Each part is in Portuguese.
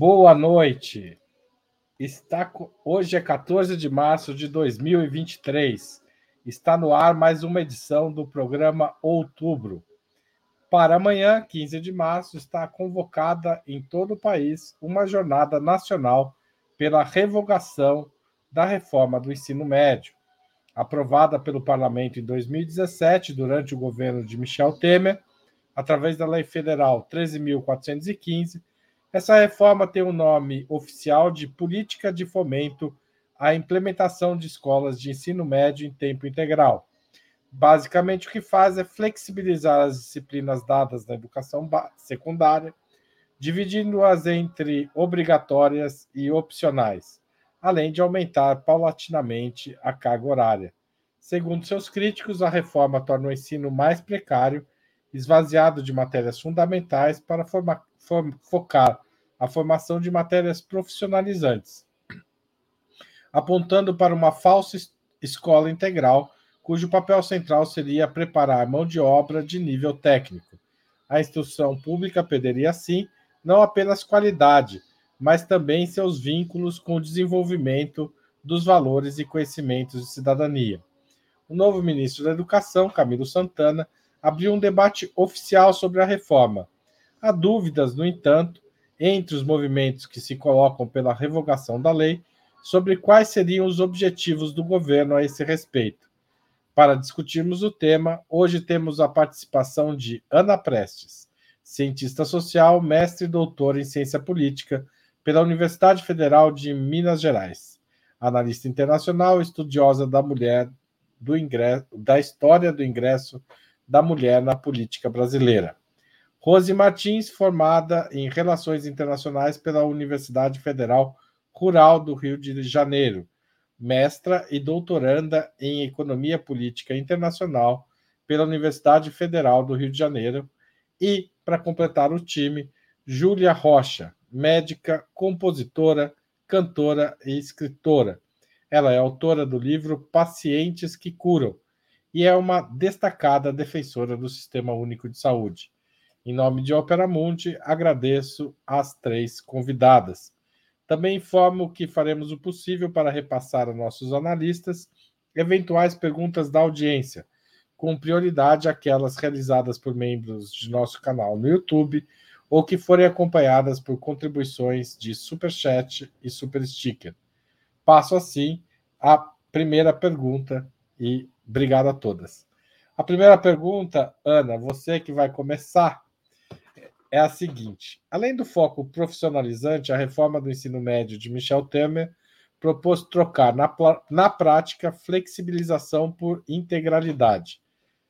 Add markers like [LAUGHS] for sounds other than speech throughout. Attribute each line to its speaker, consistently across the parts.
Speaker 1: Boa noite. Está hoje é 14 de março de 2023. Está no ar mais uma edição do programa Outubro. Para amanhã, 15 de março, está convocada em todo o país uma jornada nacional pela revogação da reforma do ensino médio, aprovada pelo parlamento em 2017 durante o governo de Michel Temer, através da Lei Federal 13.415 essa reforma tem o um nome oficial de Política de Fomento à Implementação de Escolas de Ensino Médio em Tempo Integral. Basicamente, o que faz é flexibilizar as disciplinas dadas na educação secundária, dividindo-as entre obrigatórias e opcionais, além de aumentar paulatinamente a carga horária. Segundo seus críticos, a reforma torna o ensino mais precário, esvaziado de matérias fundamentais para formar focar a formação de matérias profissionalizantes, apontando para uma falsa escola integral, cujo papel central seria preparar mão de obra de nível técnico. A instrução pública perderia, assim, não apenas qualidade, mas também seus vínculos com o desenvolvimento dos valores e conhecimentos de cidadania. O novo ministro da Educação, Camilo Santana, abriu um debate oficial sobre a reforma Há dúvidas, no entanto, entre os movimentos que se colocam pela revogação da lei sobre quais seriam os objetivos do governo a esse respeito. Para discutirmos o tema, hoje temos a participação de Ana Prestes, cientista social, mestre e doutora em ciência política pela Universidade Federal de Minas Gerais, analista internacional, estudiosa da mulher do ingresso, da história do ingresso da mulher na política brasileira. Rose Martins, formada em Relações Internacionais pela Universidade Federal Rural do Rio de Janeiro, mestra e doutoranda em Economia Política Internacional pela Universidade Federal do Rio de Janeiro, e, para completar o time, Júlia Rocha, médica, compositora, cantora e escritora. Ela é autora do livro Pacientes que Curam e é uma destacada defensora do Sistema Único de Saúde. Em nome de Opera Mundi, agradeço às três convidadas. Também informo que faremos o possível para repassar a nossos analistas eventuais perguntas da audiência, com prioridade aquelas realizadas por membros de nosso canal no YouTube ou que forem acompanhadas por contribuições de Super Chat e Super Sticker. Passo assim à primeira pergunta e obrigado a todas. A primeira pergunta, Ana, você que vai começar é a seguinte: além do foco profissionalizante, a reforma do ensino médio de Michel Temer propôs trocar na, na prática flexibilização por integralidade.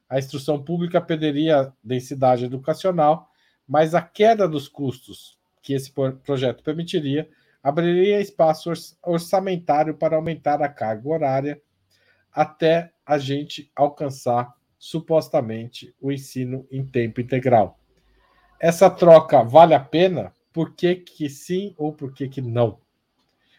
Speaker 1: A instrução pública perderia densidade educacional, mas a queda dos custos que esse projeto permitiria abriria espaço orçamentário para aumentar a carga horária até a gente alcançar supostamente o ensino em tempo integral. Essa troca vale a pena? Por que, que sim ou por que, que não?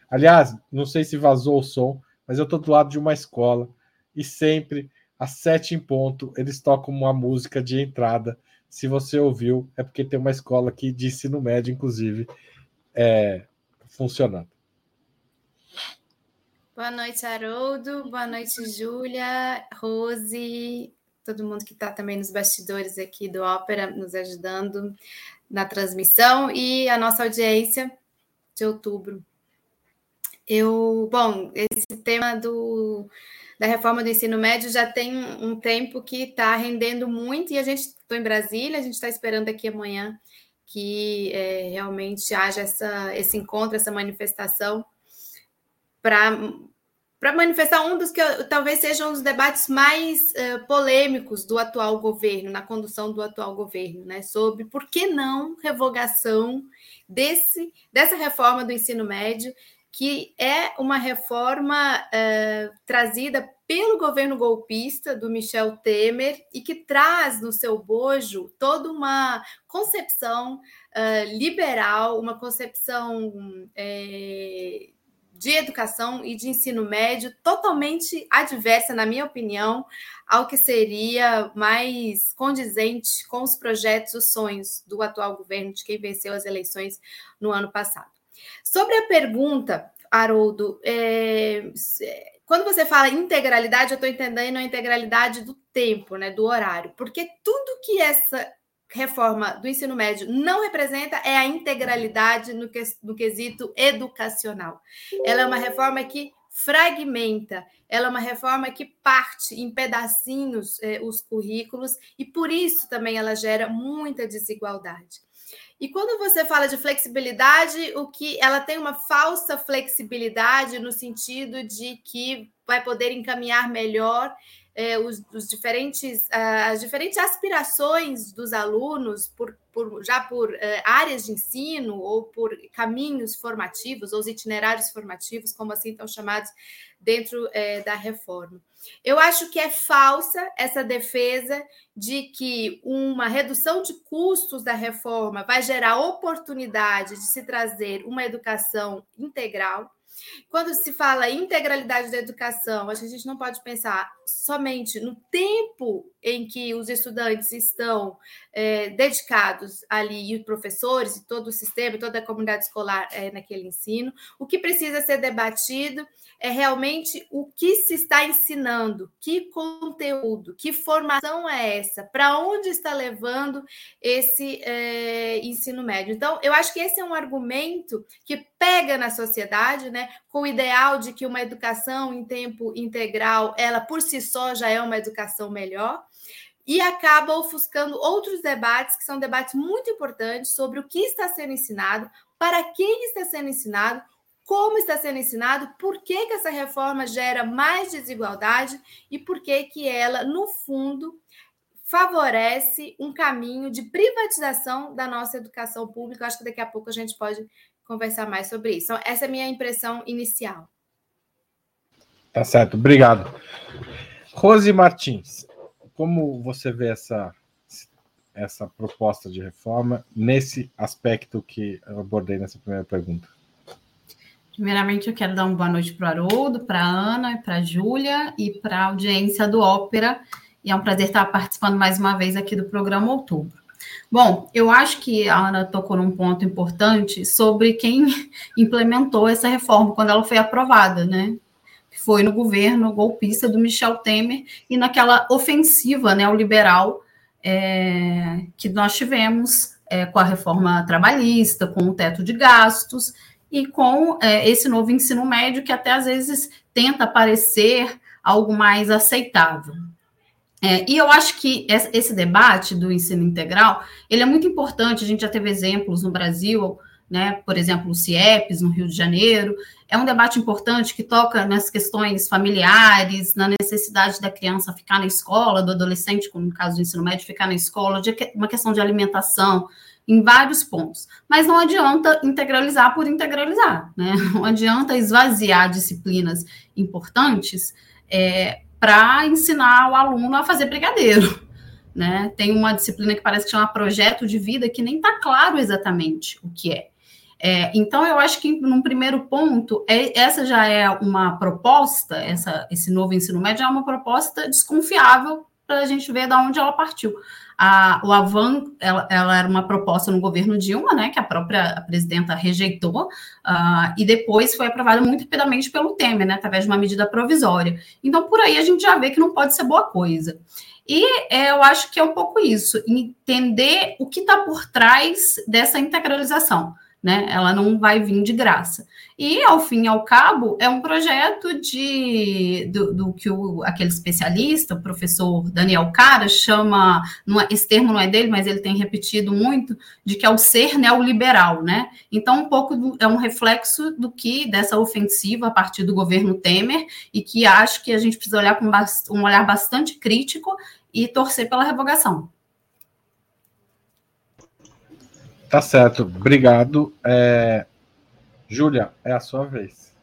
Speaker 1: Aliás, não sei se vazou o som, mas eu estou do lado de uma escola e sempre, às sete em ponto, eles tocam uma música de entrada. Se você ouviu, é porque tem uma escola aqui de ensino médio, inclusive, é, funcionando.
Speaker 2: Boa noite, Haroldo. Boa noite, Júlia, Rose, todo mundo que está também nos bastidores aqui do Ópera, nos ajudando na transmissão e a nossa audiência de outubro. Eu, bom, esse tema do, da reforma do ensino médio já tem um tempo que está rendendo muito e a gente estou em Brasília, a gente está esperando aqui amanhã que é, realmente haja essa, esse encontro, essa manifestação para para manifestar um dos que talvez sejam os debates mais uh, polêmicos do atual governo, na condução do atual governo, né? Sobre por que não revogação desse, dessa reforma do ensino médio, que é uma reforma uh, trazida pelo governo golpista do Michel Temer e que traz no seu bojo toda uma concepção uh, liberal, uma concepção de educação e de ensino médio totalmente adversa, na minha opinião, ao que seria mais condizente com os projetos, os sonhos do atual governo, de quem venceu as eleições no ano passado. Sobre a pergunta, Haroldo, é, quando você fala integralidade, eu estou entendendo a integralidade do tempo, né, do horário, porque tudo que essa reforma do ensino médio não representa é a integralidade no, que, no quesito educacional. Ela é uma reforma que fragmenta, ela é uma reforma que parte em pedacinhos eh, os currículos e por isso também ela gera muita desigualdade. E quando você fala de flexibilidade, o que ela tem uma falsa flexibilidade no sentido de que vai poder encaminhar melhor é, os, os, diferentes, as diferentes aspirações dos alunos, por, por já por uh, áreas de ensino ou por caminhos formativos, ou os itinerários formativos, como assim estão chamados dentro uh, da reforma. Eu acho que é falsa essa defesa de que uma redução de custos da reforma vai gerar oportunidade de se trazer uma educação integral quando se fala integralidade da educação, acho que a gente não pode pensar somente no tempo em que os estudantes estão é, dedicados ali, e os professores, e todo o sistema, toda a comunidade escolar é, naquele ensino. O que precisa ser debatido é realmente o que se está ensinando, que conteúdo, que formação é essa, para onde está levando esse é, ensino médio. Então, eu acho que esse é um argumento que pega na sociedade, né, com o ideal de que uma educação em tempo integral, ela por si só já é uma educação melhor e acaba ofuscando outros debates que são debates muito importantes sobre o que está sendo ensinado, para quem está sendo ensinado, como está sendo ensinado, por que, que essa reforma gera mais desigualdade e por que, que ela, no fundo, favorece um caminho de privatização da nossa educação pública. Acho que daqui a pouco a gente pode conversar mais sobre isso. Então, essa é a minha impressão inicial.
Speaker 1: Tá certo, obrigado. Rose Martins, como você vê essa, essa proposta de reforma nesse aspecto que eu abordei nessa primeira pergunta?
Speaker 3: Primeiramente, eu quero dar uma boa noite para o Haroldo, para a Ana, para a Júlia e para a audiência do Ópera. E é um prazer estar participando mais uma vez aqui do programa Outubro. Bom, eu acho que a Ana tocou num ponto importante sobre quem [LAUGHS] implementou essa reforma quando ela foi aprovada, né? Foi no governo golpista do Michel Temer e naquela ofensiva neoliberal é, que nós tivemos é, com a reforma trabalhista, com o teto de gastos e com é, esse novo ensino médio que até às vezes tenta parecer algo mais aceitável. É, e eu acho que esse debate do ensino integral, ele é muito importante, a gente já teve exemplos no Brasil, né, por exemplo, o CIEPS, no Rio de Janeiro, é um debate importante que toca nas questões familiares, na necessidade da criança ficar na escola, do adolescente, como no caso do ensino médio, ficar na escola, de uma questão de alimentação, em vários pontos. Mas não adianta integralizar por integralizar, né? [LAUGHS] Não adianta esvaziar disciplinas importantes é, para ensinar o aluno a fazer brigadeiro. Né? Tem uma disciplina que parece que chama projeto de vida que nem está claro exatamente o que é. é. então, eu acho que, num primeiro ponto, é, essa já é uma proposta, essa, esse novo ensino médio é uma proposta desconfiável para a gente ver de onde ela partiu. A, o Avan, ela, ela, era uma proposta no governo Dilma, né, que a própria presidenta rejeitou, uh, e depois foi aprovada muito rapidamente pelo Temer, né, através de uma medida provisória. Então, por aí a gente já vê que não pode ser boa coisa. E é, eu acho que é um pouco isso, entender o que está por trás dessa integralização né? Ela não vai vir de graça. E, ao fim e ao cabo, é um projeto de do, do que o, aquele especialista, o professor Daniel Cara, chama, não, é, esse termo não é dele, mas ele tem repetido muito, de que é o ser neoliberal, né? Então, um pouco do, é um reflexo do que dessa ofensiva a partir do governo Temer, e que acho que a gente precisa olhar com um olhar bastante crítico e torcer pela revogação.
Speaker 1: Tá certo, obrigado. É... Júlia, é a sua vez.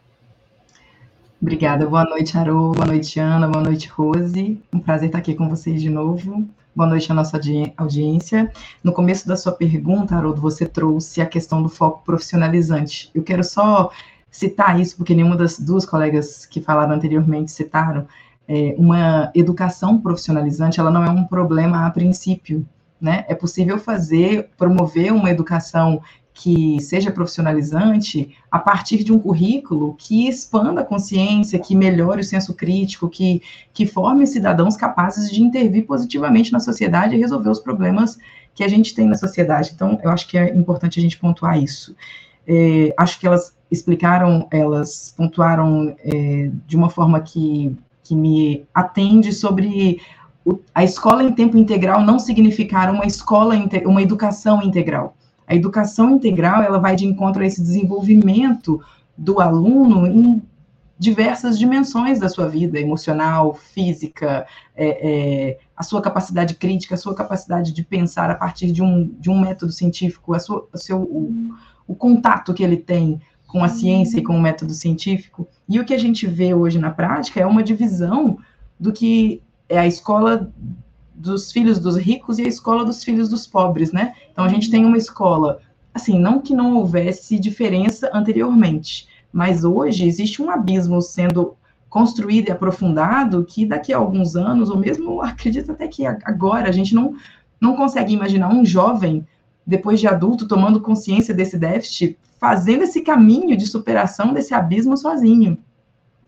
Speaker 4: Obrigada, boa noite, Harô, boa noite, Ana, boa noite, Rose. Um prazer estar aqui com vocês de novo. Boa noite à nossa audi audiência. No começo da sua pergunta, Haroldo, você trouxe a questão do foco profissionalizante. Eu quero só citar isso, porque nenhuma das duas colegas que falaram anteriormente citaram. É, uma educação profissionalizante, ela não é um problema a princípio, né? É possível fazer, promover uma educação que seja profissionalizante a partir de um currículo que expanda a consciência, que melhore o senso crítico, que, que forme cidadãos capazes de intervir positivamente na sociedade e resolver os problemas que a gente tem na sociedade. Então, eu acho que é importante a gente pontuar isso. É, acho que elas explicaram, elas pontuaram é, de uma forma que, que me atende sobre a escola em tempo integral não significar uma escola, uma educação integral. A educação integral, ela vai de encontro a esse desenvolvimento do aluno em diversas dimensões da sua vida, emocional, física, é, é, a sua capacidade crítica, a sua capacidade de pensar a partir de um, de um método científico, a sua, seu, o, o contato que ele tem com a ciência e com o método científico. E o que a gente vê hoje na prática é uma divisão do que é a escola dos filhos dos ricos e a escola dos filhos dos pobres, né? Então a gente tem uma escola, assim, não que não houvesse diferença anteriormente, mas hoje existe um abismo sendo construído e aprofundado que daqui a alguns anos, ou mesmo acredito até que agora, a gente não, não consegue imaginar um jovem, depois de adulto, tomando consciência desse déficit, fazendo esse caminho de superação desse abismo sozinho.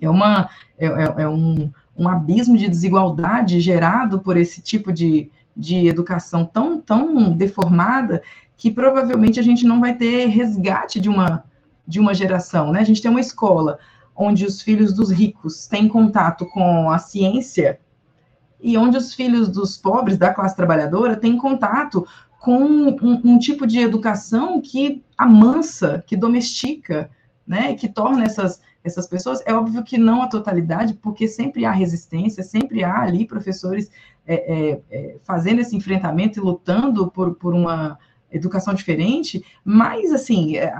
Speaker 4: É, uma, é, é, é um, um abismo de desigualdade gerado por esse tipo de, de educação tão, tão deformada que provavelmente a gente não vai ter resgate de uma, de uma geração. Né? A gente tem uma escola onde os filhos dos ricos têm contato com a ciência e onde os filhos dos pobres, da classe trabalhadora, têm contato com um, um tipo de educação que amansa, que domestica, né, que torna essas, essas pessoas. É óbvio que não a totalidade, porque sempre há resistência, sempre há ali professores é, é, é, fazendo esse enfrentamento e lutando por, por uma educação diferente, mas, assim, é,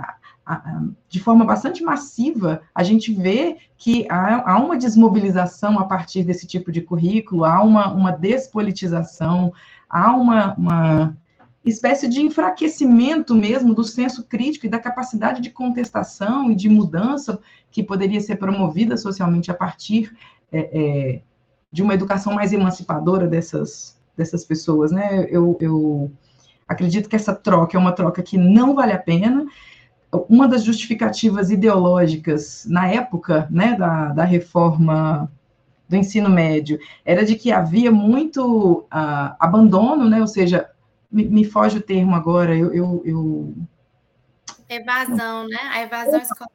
Speaker 4: de forma bastante massiva, a gente vê que há, há, uma desmobilização a partir desse tipo de currículo, há uma, uma despolitização, há uma, uma espécie de enfraquecimento mesmo do senso crítico e da capacidade de contestação e de mudança que poderia ser promovida socialmente a partir é, é, de uma educação mais emancipadora dessas, dessas pessoas, né? Eu, eu acredito que essa troca é uma troca que não vale a pena. Uma das justificativas ideológicas na época, né, da, da reforma do ensino médio era de que havia muito uh, abandono, né, ou seja, me, me foge o termo agora, eu, eu, eu...
Speaker 2: Evasão, né? A evasão escolar.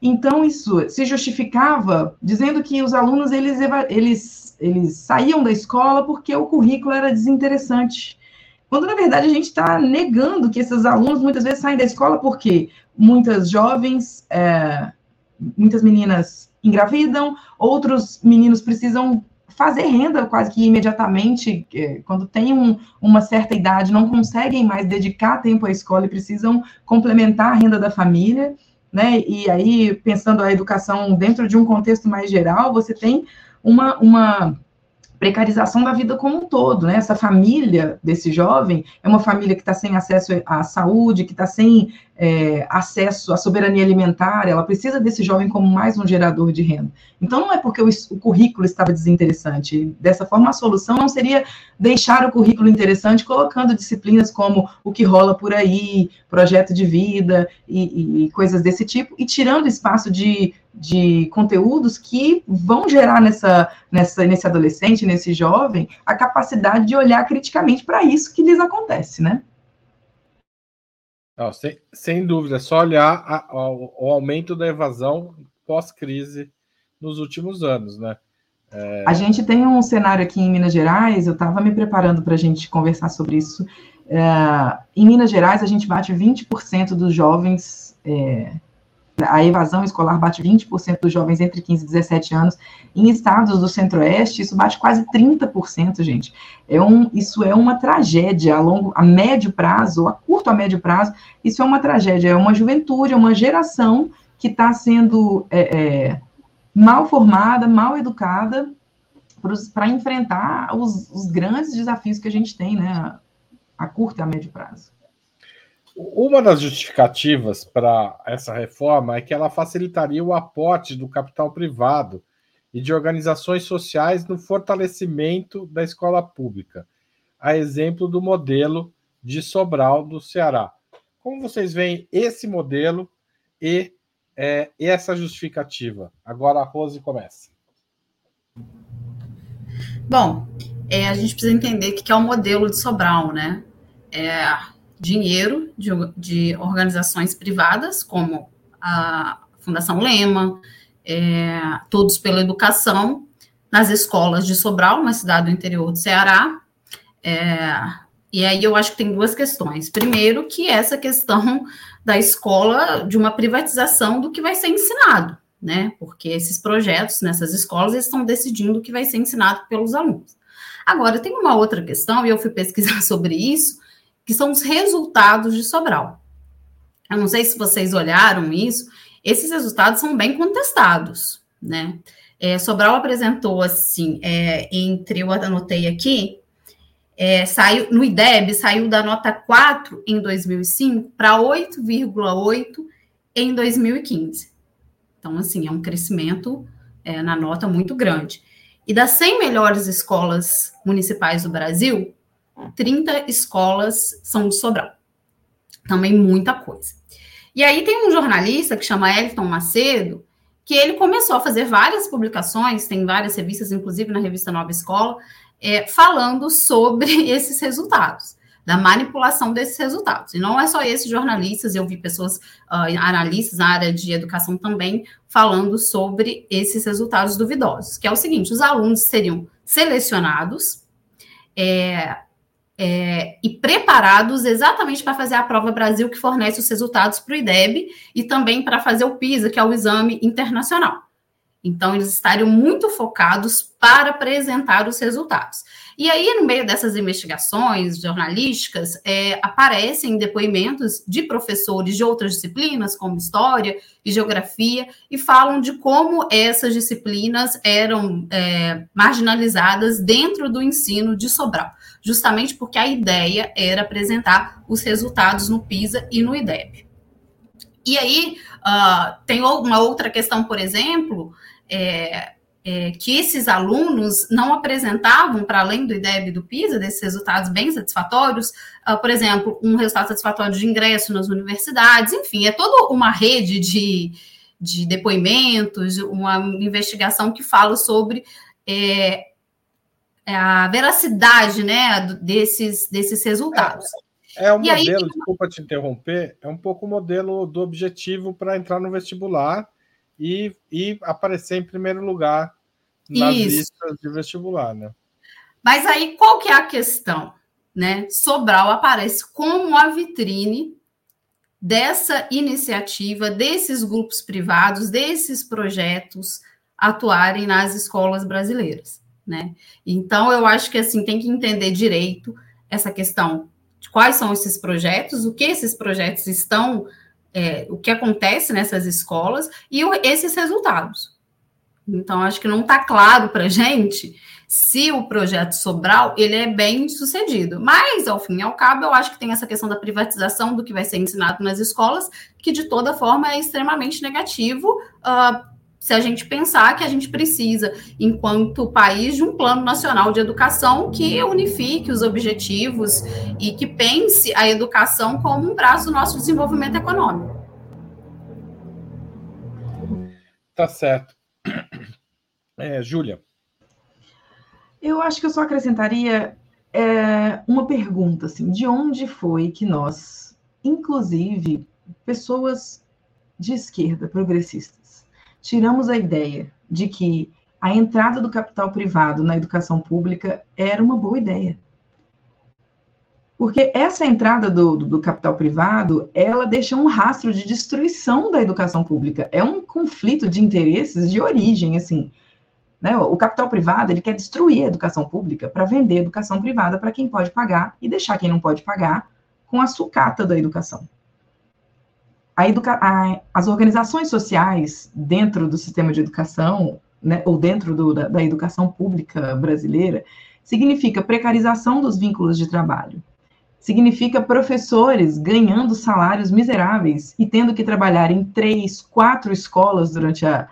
Speaker 4: Então, isso se justificava dizendo que os alunos, eles, eles, eles saíam da escola porque o currículo era desinteressante. Quando, na verdade, a gente está negando que esses alunos muitas vezes saem da escola porque muitas jovens, é, muitas meninas engravidam, outros meninos precisam fazer renda quase que imediatamente, é, quando tem um, uma certa idade, não conseguem mais dedicar tempo à escola e precisam complementar a renda da família, né? E aí, pensando a educação dentro de um contexto mais geral, você tem uma, uma precarização da vida como um todo, né? Essa família desse jovem é uma família que está sem acesso à saúde, que está sem é, acesso à soberania alimentar, ela precisa desse jovem como mais um gerador de renda. Então, não é porque o, o, currículo estava desinteressante. Dessa forma, a solução não seria deixar o currículo interessante colocando disciplinas como o que rola por aí, projeto de vida e, e coisas desse tipo, e tirando espaço de de conteúdos que vão gerar nessa, nessa, nesse adolescente, nesse jovem, a capacidade de olhar criticamente para isso que lhes acontece, né?
Speaker 1: Não, sem, sem dúvida, é só olhar a, a, o aumento da evasão pós-crise nos últimos anos, né?
Speaker 4: É... A gente tem um cenário aqui em Minas Gerais, eu estava me preparando para a gente conversar sobre isso. É, em Minas Gerais, a gente bate 20% dos jovens é, a evasão escolar bate 20% dos jovens entre 15 e 17 anos. Em estados do Centro-Oeste, isso bate quase 30%, gente. É um, isso é uma tragédia a longo, a médio prazo, a curto a médio prazo, isso é uma tragédia, é uma juventude, é uma geração que está sendo é, é, mal formada, mal educada para enfrentar os, os grandes desafios que a gente tem, né, a curto e a médio prazo.
Speaker 1: Uma das justificativas para essa reforma é que ela facilitaria o aporte do capital privado e de organizações sociais no fortalecimento da escola pública, a exemplo do modelo de Sobral do Ceará. Como vocês veem esse modelo e, é, essa justificativa? Agora a Rose começa.
Speaker 3: Bom, é, a gente precisa entender o que é o modelo de Sobral, né? É dinheiro de, de organizações privadas, como a Fundação Lema, é, Todos pela Educação, nas escolas de Sobral, uma cidade do interior do Ceará. É, e aí eu acho que tem duas questões. Primeiro, que essa questão da escola, de uma privatização do que vai ser ensinado, né? Porque esses projetos nessas escolas estão decidindo o que vai ser ensinado pelos alunos. Agora, tem uma outra questão, e eu fui pesquisar [LAUGHS] sobre isso, que são os resultados de Sobral. Eu não sei se vocês olharam isso, esses resultados são bem contestados, né? É, Sobral apresentou assim, é, entre, eu anotei aqui, é, saiu no IDEB, saiu da nota 4 em 2005 para 8,8 em 2015. Então, assim, é um crescimento é, na nota muito grande. E das 100 melhores escolas municipais do Brasil, 30 escolas são de Sobral. Também muita coisa. E aí tem um jornalista que chama Elton Macedo, que ele começou a fazer várias publicações, tem várias revistas, inclusive na revista Nova Escola, é, falando sobre [LAUGHS] esses resultados, da manipulação desses resultados. E não é só esses jornalistas, eu vi pessoas, uh, analistas na área de educação também, falando sobre esses resultados duvidosos, que é o seguinte: os alunos seriam selecionados, é, é, e preparados exatamente para fazer a prova Brasil, que fornece os resultados para o IDEB e também para fazer o PISA, que é o exame internacional. Então, eles estariam muito focados para apresentar os resultados. E aí, no meio dessas investigações jornalísticas, é, aparecem depoimentos de professores de outras disciplinas, como História e Geografia, e falam de como essas disciplinas eram é, marginalizadas dentro do ensino de Sobral, justamente porque a ideia era apresentar os resultados no PISA e no IDEB. E aí, uh, tem uma outra questão, por exemplo, é, é, que esses alunos não apresentavam, para além do IDEB e do PISA, desses resultados bem satisfatórios, uh, por exemplo, um resultado satisfatório de ingresso nas universidades, enfim, é toda uma rede de, de depoimentos, uma investigação que fala sobre é, é a veracidade né, desses, desses resultados.
Speaker 1: É, é um e modelo, aí, desculpa te interromper, é um pouco o modelo do objetivo para entrar no vestibular e, e aparecer em primeiro lugar nas Isso. listas de vestibular, né?
Speaker 3: Mas aí qual que é a questão, né? Sobral aparece como a vitrine dessa iniciativa, desses grupos privados, desses projetos atuarem nas escolas brasileiras, né? Então eu acho que assim tem que entender direito essa questão de quais são esses projetos, o que esses projetos estão é, o que acontece nessas escolas e o, esses resultados. Então, acho que não está claro para a gente se o projeto Sobral ele é bem sucedido. Mas, ao fim e ao cabo, eu acho que tem essa questão da privatização do que vai ser ensinado nas escolas, que de toda forma é extremamente negativo. Uh, se a gente pensar que a gente precisa, enquanto país, de um plano nacional de educação que unifique os objetivos e que pense a educação como um braço do nosso desenvolvimento econômico.
Speaker 1: Tá certo. É, Júlia.
Speaker 4: Eu acho que eu só acrescentaria é, uma pergunta, assim, de onde foi que nós, inclusive pessoas de esquerda, progressistas, tiramos a ideia de que a entrada do capital privado na educação pública era uma boa ideia. Porque essa entrada do, do, do, capital privado, ela deixa um rastro de destruição da educação pública. É um conflito de interesses de origem, assim. Né? O capital privado, ele quer destruir a educação pública para vender a educação privada para quem pode pagar e deixar quem não pode pagar com a sucata da educação a as organizações sociais dentro do sistema de educação, né, ou dentro do, da, da educação pública brasileira, significa precarização dos vínculos de trabalho, significa professores ganhando salários miseráveis e tendo que trabalhar em três, quatro escolas durante a,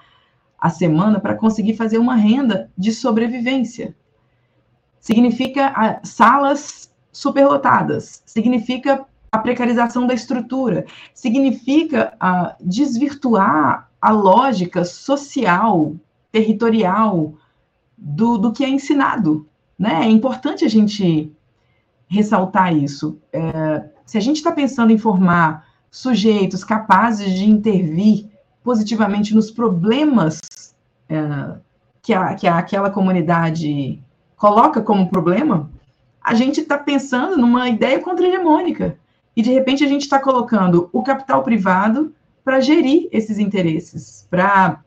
Speaker 4: a semana para conseguir fazer uma renda de sobrevivência. Significa a, salas superlotadas, significa a precarização da estrutura, significa uh, desvirtuar a lógica social, territorial do, do que é ensinado. Né? É importante a gente ressaltar isso. É, se a gente está pensando em formar sujeitos capazes de intervir positivamente nos problemas é, que, a, que a, aquela comunidade coloca como problema, a gente está pensando numa ideia contra-hegemônica. E, de repente, a gente está colocando o capital privado para gerir esses interesses, para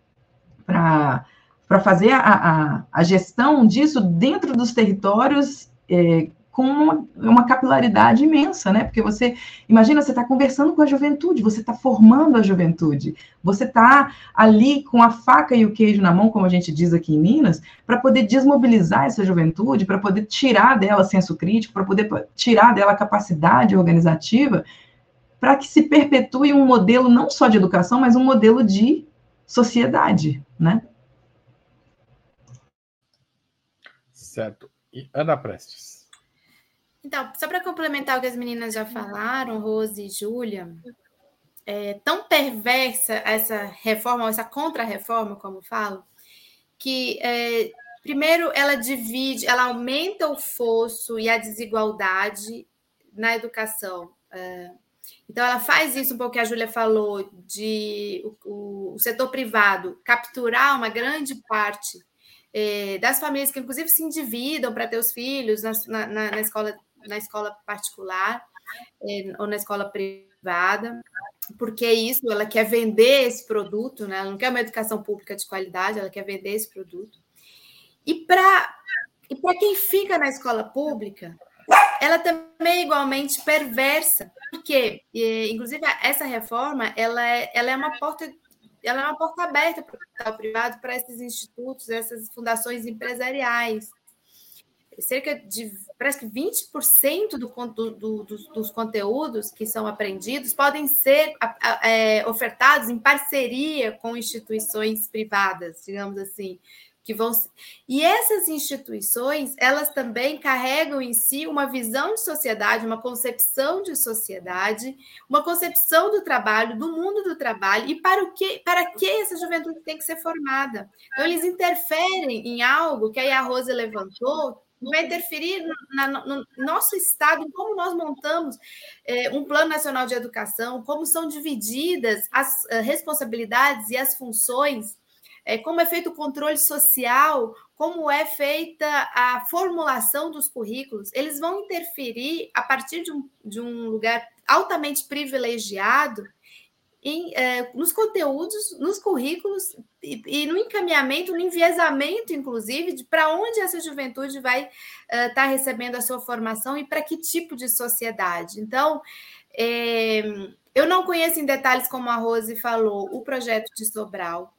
Speaker 4: fazer a, a, a, gestão disso dentro dos territórios é, com uma, capilaridade imensa, né? Porque você, imagina, você está conversando com a juventude, você está formando a juventude, você está ali com a faca e o queijo na mão, como a gente diz aqui em Minas, para poder desmobilizar essa juventude, para poder tirar dela senso crítico, para poder tirar dela capacidade organizativa, para que se perpetue um modelo não só de educação, mas um modelo de sociedade, né?
Speaker 1: Certo. E Ana Prestes.
Speaker 2: Então, só para complementar o que as meninas já falaram, Rose e Júlia, é tão perversa essa reforma, essa contra-reforma, como falo, que é, primeiro ela divide, ela aumenta o fosso e a desigualdade na educação. É, então, ela faz isso um pouco que a Júlia falou, de o, o, setor privado capturar uma grande parte é, das famílias que, inclusive, se endividam para ter os filhos na, na, na escola na escola particular é, ou na escola privada, porque é isso, ela quer vender esse produto, né? ela não quer uma educação pública de qualidade, ela quer vender esse produto. E para e quem fica na escola pública, ela também é igualmente perversa, porque, inclusive, essa reforma ela é, ela é uma porta ela é uma porta aberta para o capital privado, para esses institutos, essas fundações empresariais cerca de parece que 20% do, do, do, dos, dos, conteúdos que são aprendidos podem ser é, ofertados em parceria com instituições privadas, digamos assim, que vão e essas instituições elas também carregam em si uma visão de sociedade, uma concepção de sociedade, uma concepção do trabalho, do mundo do trabalho e para o que para que essa juventude tem que ser formada. Então eles interferem em algo que aí a Rosa levantou vai interferir na, no nosso Estado, em como nós montamos é, um Plano Nacional de Educação, como são divididas as uh, responsabilidades e as funções, é, como é feito o controle social, como é feita a formulação dos currículos. Eles vão interferir a partir de um, de um lugar altamente privilegiado em, é, nos conteúdos, nos currículos e, e, no encaminhamento, no enviesamento, inclusive, de para onde essa juventude vai estar uh, tá recebendo a sua formação e para que tipo de sociedade. Então, é, eu não conheço em detalhes, como a Rose falou, o projeto de Sobral.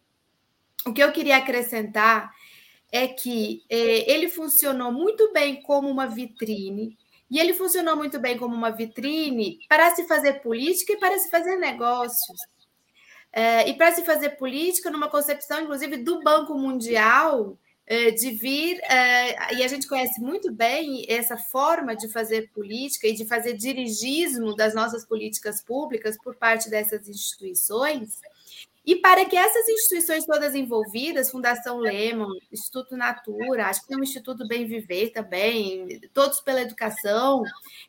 Speaker 2: O que eu queria acrescentar é que é, ele funcionou muito bem como uma vitrine e ele funcionou muito bem como uma vitrine para se fazer política e para se fazer negócios. É, e para se fazer política, numa concepção, inclusive, do Banco Mundial, é, de vir, é, e a gente conhece muito bem essa forma de fazer política e de fazer dirigismo das nossas políticas públicas por parte dessas instituições, e para que essas instituições todas envolvidas, Fundação Lemon, Instituto Natura, acho que tem o Instituto Bem Viver também, todos pela educação,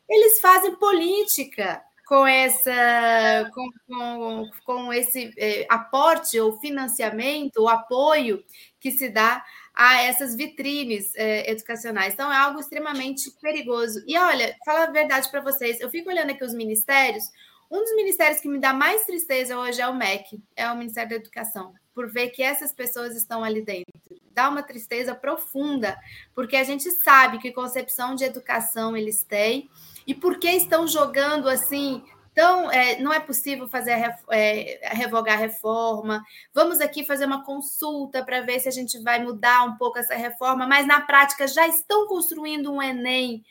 Speaker 2: eles fazem política com essa com, com, com esse eh, aporte ou financiamento ou apoio que se dá a essas vitrines eh, educacionais. Então é algo extremamente perigoso. E olha, fala a verdade para vocês, eu fico olhando aqui os ministérios, um dos ministérios que me dá mais tristeza hoje é o MEC, é o Ministério da Educação, por ver que essas pessoas estão ali dentro. Dá uma tristeza profunda, porque a gente sabe que concepção de educação eles têm e por que estão jogando assim então, é, não é possível fazer é, revogar a reforma. Vamos aqui fazer uma consulta para ver se a gente vai mudar um pouco essa reforma, mas na prática já estão construindo um Enem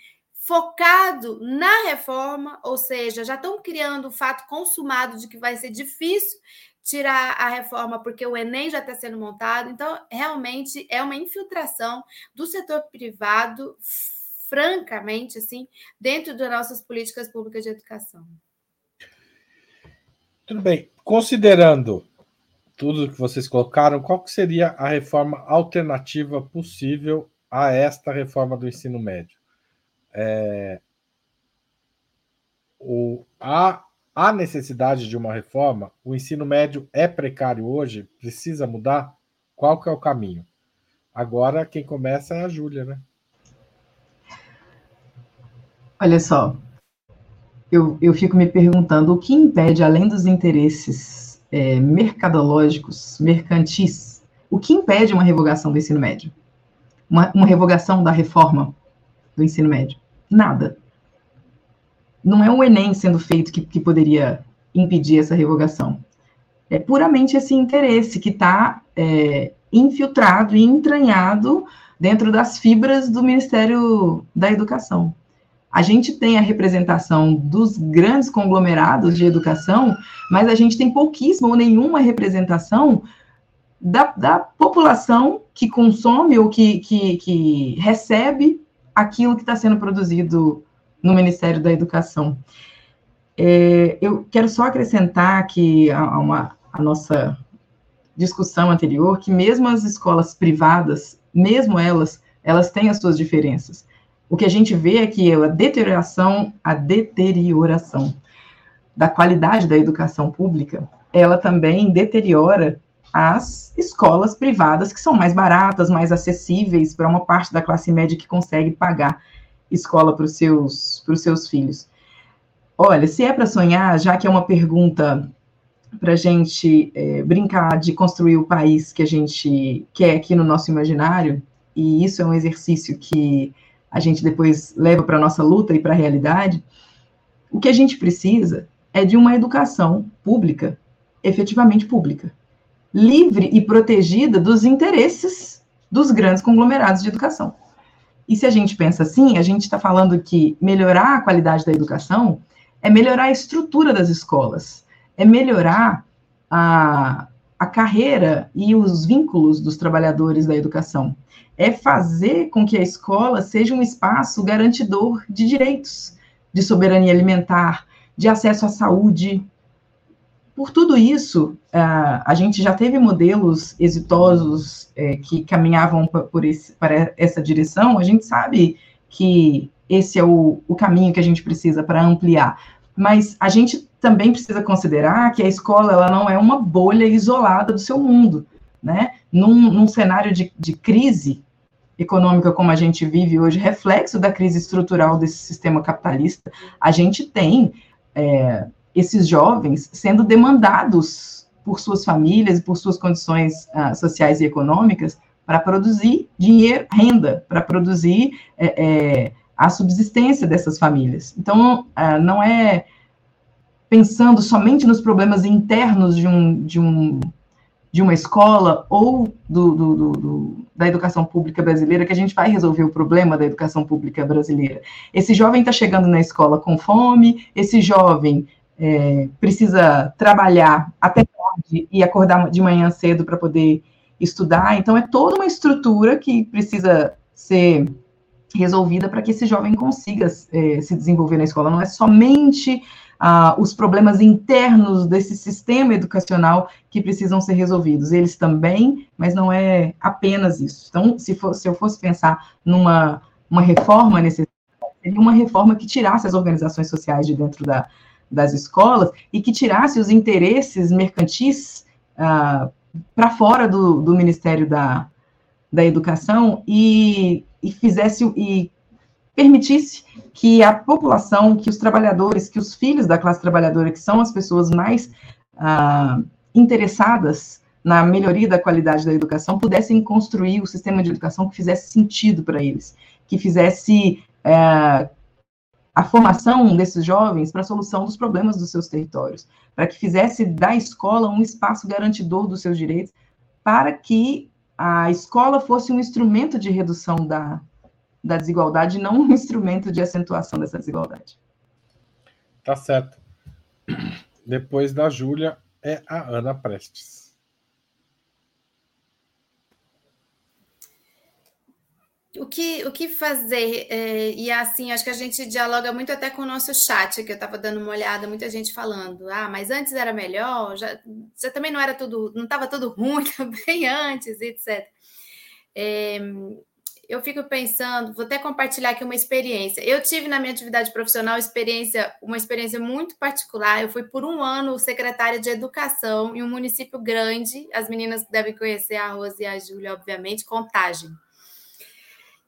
Speaker 2: focado na reforma, ou seja, já estão criando o fato consumado de que vai ser difícil tirar a reforma porque o Enem já está sendo montado. Então, realmente é uma infiltração do setor privado francamente, assim, dentro das nossas políticas públicas de educação.
Speaker 1: Tudo bem. Considerando tudo que vocês colocaram, qual que seria a reforma alternativa possível a esta reforma do ensino médio? É, o, há, há necessidade de uma reforma? O ensino médio é precário hoje? Precisa mudar? Qual que é o caminho? Agora quem começa é a Júlia, né?
Speaker 4: Olha só, eu, eu fico me perguntando o que impede, além dos interesses é, mercadológicos, mercantis, o que impede uma revogação do ensino médio? Uma, uma revogação da reforma do ensino médio? Nada. Não é o Enem sendo feito que, que poderia impedir essa revogação. É puramente esse interesse que está é, infiltrado e entranhado dentro das fibras do Ministério da Educação. A gente tem a representação dos grandes conglomerados de educação, mas a gente tem pouquíssima ou nenhuma representação da, da população que consome ou que, que, que recebe aquilo que está sendo produzido no Ministério da Educação. É, eu quero só acrescentar que a, uma, a nossa discussão anterior que mesmo as escolas privadas, mesmo elas, elas têm as suas diferenças. O que a gente vê é que a deterioração, a deterioração da qualidade da educação pública, ela também deteriora as escolas privadas que são mais baratas, mais acessíveis para uma parte da classe média que consegue pagar escola para os seus, seus filhos. Olha, se é para sonhar, já que é uma pergunta para a gente é, brincar de construir o país que a gente quer aqui no nosso imaginário, e isso é um exercício que a gente depois leva para a nossa luta e para a realidade, o que a gente precisa é de uma educação pública, efetivamente pública, livre e protegida dos interesses dos grandes conglomerados de educação. E se a gente pensa assim, a gente está falando que melhorar a qualidade da educação é melhorar a estrutura das escolas, é melhorar a, a carreira e os vínculos dos trabalhadores da educação. É fazer com que a escola seja um espaço garantidor de direitos, de soberania alimentar, de acesso à saúde. Por tudo isso, a gente já teve modelos exitosos é, que caminhavam por esse, para essa direção. A gente sabe que esse é o, o caminho que a gente precisa para ampliar. Mas a gente também precisa considerar que a escola ela não é uma bolha isolada do seu mundo, né? Num, num cenário de, de crise econômica como a gente vive hoje, reflexo da crise estrutural desse sistema capitalista, a gente tem é, esses jovens sendo demandados por suas famílias por suas condições uh, sociais e econômicas para produzir dinheiro, renda, para produzir é, é, a subsistência dessas famílias. Então, uh, não é pensando somente nos problemas internos de, um, de, um, de uma escola ou do, do, do, da educação pública brasileira que a gente vai resolver o problema da educação pública brasileira. Esse jovem está chegando na escola com fome, esse jovem é, precisa trabalhar até tarde e acordar de manhã cedo para poder estudar. Então, é toda uma estrutura que precisa ser resolvida para que esse jovem consiga é, se desenvolver na escola. Não é somente ah, os problemas internos desse sistema educacional que precisam ser resolvidos. Eles também, mas não é apenas isso. Então, se, for, se eu fosse pensar numa uma reforma necessária, seria uma reforma que tirasse as organizações sociais de dentro da, das escolas e que tirasse os interesses mercantis ah, para fora do, do Ministério da, da Educação e, e fizesse e permitisse que a população, que os trabalhadores, que os filhos da classe trabalhadora, que são as pessoas mais ah, interessadas na melhoria da qualidade da educação, pudessem construir o sistema de educação que fizesse sentido para eles, que fizesse é, a formação desses jovens para a solução dos problemas dos seus territórios, para que fizesse da escola um espaço garantidor dos seus direitos, para que a escola fosse um instrumento de redução da, da desigualdade, não um instrumento de acentuação dessa desigualdade.
Speaker 1: Tá certo. Depois da Júlia é a Ana Prestes.
Speaker 2: O que, o que fazer? É, e assim, acho que a gente dialoga muito até com o nosso chat, que eu estava dando uma olhada, muita gente falando, ah, mas antes era melhor, já, já também não era tudo, não estava tudo [LAUGHS] ruim também antes, etc. É, eu fico pensando, vou até compartilhar aqui uma experiência. Eu tive na minha atividade profissional experiência, uma experiência muito particular. Eu fui por um ano secretária de educação em um município grande. As meninas devem conhecer a Rose e a Júlia, obviamente, Contagem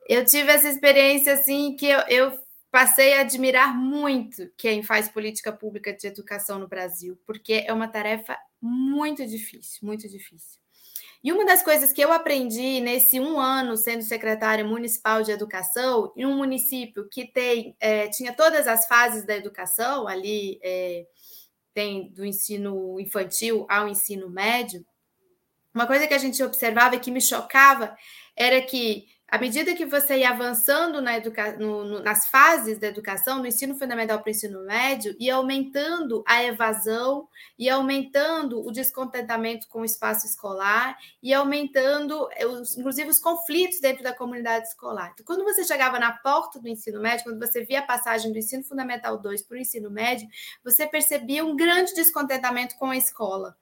Speaker 2: eu tive essa experiência assim que eu, eu passei a admirar muito quem faz política pública de educação no Brasil, porque é uma tarefa muito difícil, muito difícil. E uma das coisas que eu aprendi nesse um ano sendo secretária municipal de educação, em um município que tem, é, tinha todas as fases da educação, ali é, tem do ensino infantil ao ensino médio, uma coisa que a gente observava e que me chocava era que à medida que você ia avançando na educa... No, no, nas fases da educação, no ensino fundamental para o ensino médio, ia aumentando a evasão, ia aumentando o descontentamento com o espaço escolar, ia aumentando, eh, os, inclusive, os conflitos dentro da comunidade escolar. Então, quando você chegava na porta do ensino médio, quando você via a passagem do ensino fundamental 2 para o ensino médio, você percebia um grande descontentamento com a escola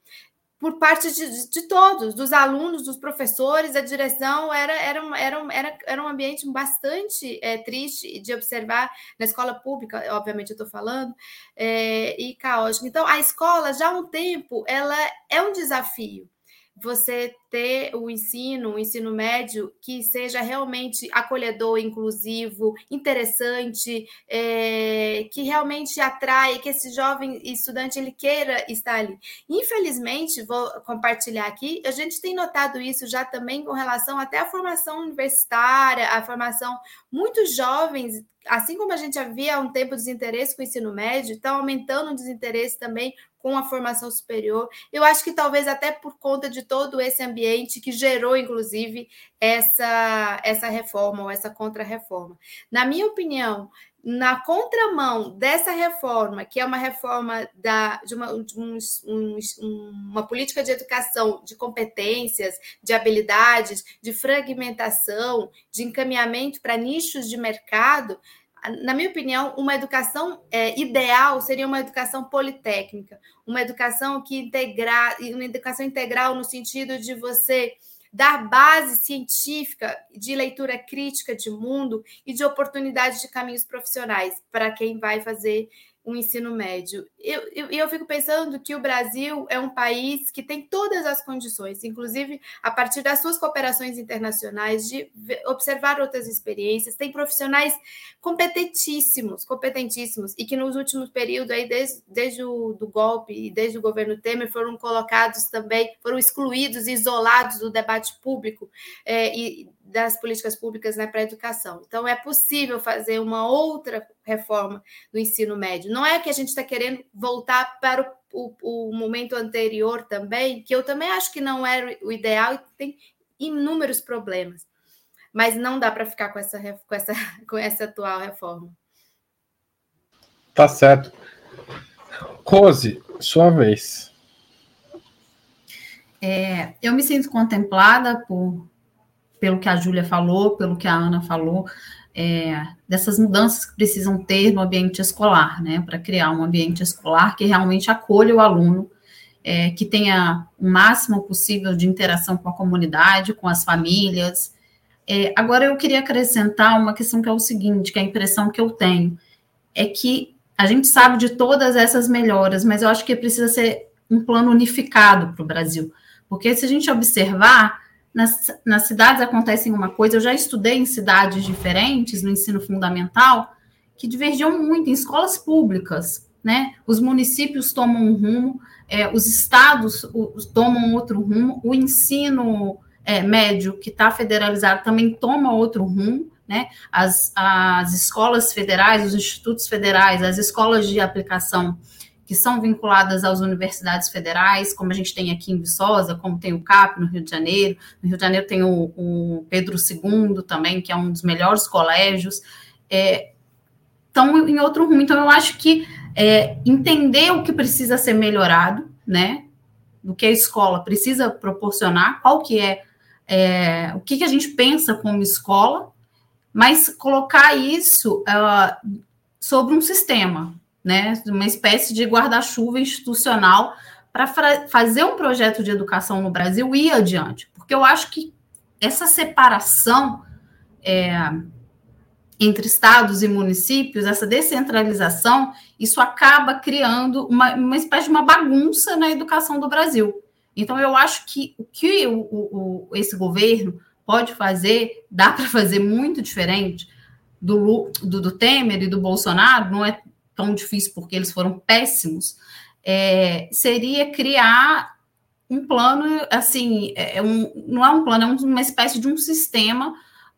Speaker 2: por parte de, de, todos, dos alunos, dos professores, a direção era, era, era, era, era um ambiente bastante é, triste de observar na escola pública, obviamente eu estou falando, é, e caótico. Então, a escola, já há um tempo, ela é um desafio você ter o ensino, o ensino médio, que seja realmente acolhedor, inclusivo, interessante, é, que realmente atrai, que esse jovem estudante ele queira estar ali. Infelizmente, vou compartilhar aqui, a gente tem notado isso já também com relação até à formação universitária, a formação muitos jovens assim como a gente havia há um tempo desinteresse com o ensino médio, está aumentando o desinteresse também com a formação superior. Eu acho que talvez até por conta de todo esse ambiente que gerou, inclusive, essa, essa reforma ou essa contra-reforma. Na minha opinião, na contramão dessa reforma, que é uma reforma da, de, uma, de um, um, uma política de educação de competências, de habilidades, de fragmentação, de encaminhamento para nichos de mercado, na minha opinião, uma educação é, ideal seria uma educação politécnica, uma educação que integrar, uma educação integral no sentido de você dar base científica de leitura crítica de mundo e de oportunidades de caminhos profissionais para quem vai fazer o ensino médio. E eu, eu, eu, fico pensando que o Brasil é um país que tem todas as condições, inclusive a partir das suas cooperações internacionais, de observar outras experiências, tem profissionais competentíssimos, competentíssimos, e que nos últimos períodos, aí, desde, desde o do golpe e desde o governo Temer, foram colocados também, foram excluídos, isolados do debate público é, e das políticas públicas né, para a educação. Então, é possível fazer uma outra reforma do ensino médio. Não é que a gente está querendo voltar para o, o, o, momento anterior também, que eu também acho que não era o ideal e tem inúmeros problemas. Mas não dá para ficar com essa, com, essa, [LAUGHS] com essa atual reforma.
Speaker 1: Tá certo. Rose, sua vez.
Speaker 3: É, eu me sinto contemplada por pelo que a Júlia falou, pelo que a Ana falou, é, dessas mudanças que precisam ter no ambiente escolar, né, para criar um ambiente escolar que realmente acolha o aluno, é, que tenha o máximo possível de interação com a comunidade, com as famílias. É, agora, eu queria acrescentar uma questão que é o seguinte, que é a impressão que eu tenho é que a gente sabe de todas essas melhoras, mas eu acho que precisa ser um plano unificado para o Brasil, porque se a gente observar, nas, nas cidades acontecem uma coisa, eu já estudei em cidades diferentes, no ensino fundamental, que divergiam muito em escolas públicas, né? Os municípios tomam um rumo, é, os estados os, tomam outro rumo, o ensino é, médio, que está federalizado, também toma outro rumo, né? As, as escolas federais, os institutos federais, as escolas de aplicação que são vinculadas às universidades federais, como a gente tem aqui em Viçosa, como tem o CAP no Rio de Janeiro. No Rio de Janeiro tem o, o Pedro II também, que é um dos melhores colégios. É, estão em outro rumo. Então, eu acho que é, entender o que precisa ser melhorado, né? Do que a escola precisa proporcionar, qual que é, é o que, que a gente pensa como escola, mas colocar isso uh, sobre um sistema, né? Uma espécie de guarda-chuva institucional para fazer um projeto de educação no Brasil ir adiante. Porque eu acho que essa separação é, entre estados e municípios, essa descentralização, isso acaba criando uma, uma espécie de uma bagunça na educação do Brasil. Então, eu acho que o que o, o, esse governo pode fazer, dá para fazer muito diferente do, do, do, Temer e do Bolsonaro, não é tão difícil porque eles foram péssimos, é, seria criar um plano, assim, é, é um, não é um plano, é uma espécie de um sistema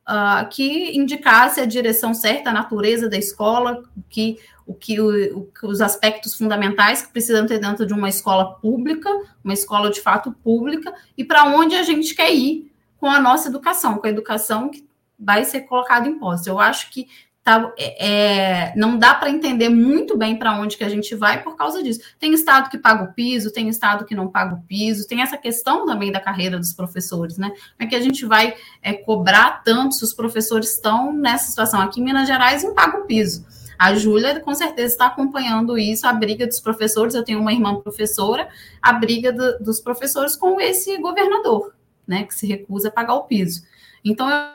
Speaker 3: uh, que indicasse a direção certa, a natureza da escola, que o que o, os aspectos fundamentais que precisam ter dentro de uma escola pública, uma escola de fato pública, e para onde a gente quer ir com a nossa educação, com a educação que vai ser colocada em posse. Eu acho que tá, é, é não dá para entender muito bem para onde que a gente vai por causa disso. Tem estado que paga o piso, tem estado que não paga o piso, tem essa questão também da carreira dos professores, né? Como é que a gente vai é, cobrar tanto se os professores estão nessa situação? Aqui em Minas Gerais não paga o piso. A Júlia, com certeza, está acompanhando isso, a briga dos professores. Eu tenho uma irmã professora, a briga do, dos professores com esse governador, né, que se recusa a pagar o piso. Então, eu...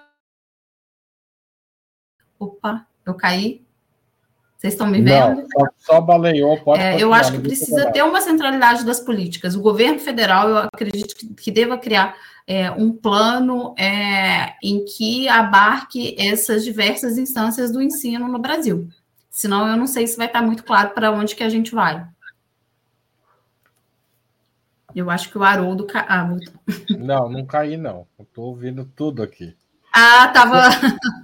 Speaker 3: opa, eu caí. Vocês estão me vendo? Não,
Speaker 1: só, só baleou. Pode
Speaker 3: é, eu acho que precisa ter uma centralidade das políticas. O governo federal, eu acredito que, que deva criar é, um plano é, em que abarque essas diversas instâncias do ensino no Brasil. Senão eu não sei se vai estar muito claro para onde que a gente vai. Eu acho que o Haroldo. Ca... Ah,
Speaker 1: não, não caí, não. Estou ouvindo tudo aqui.
Speaker 3: Ah, tava. [LAUGHS]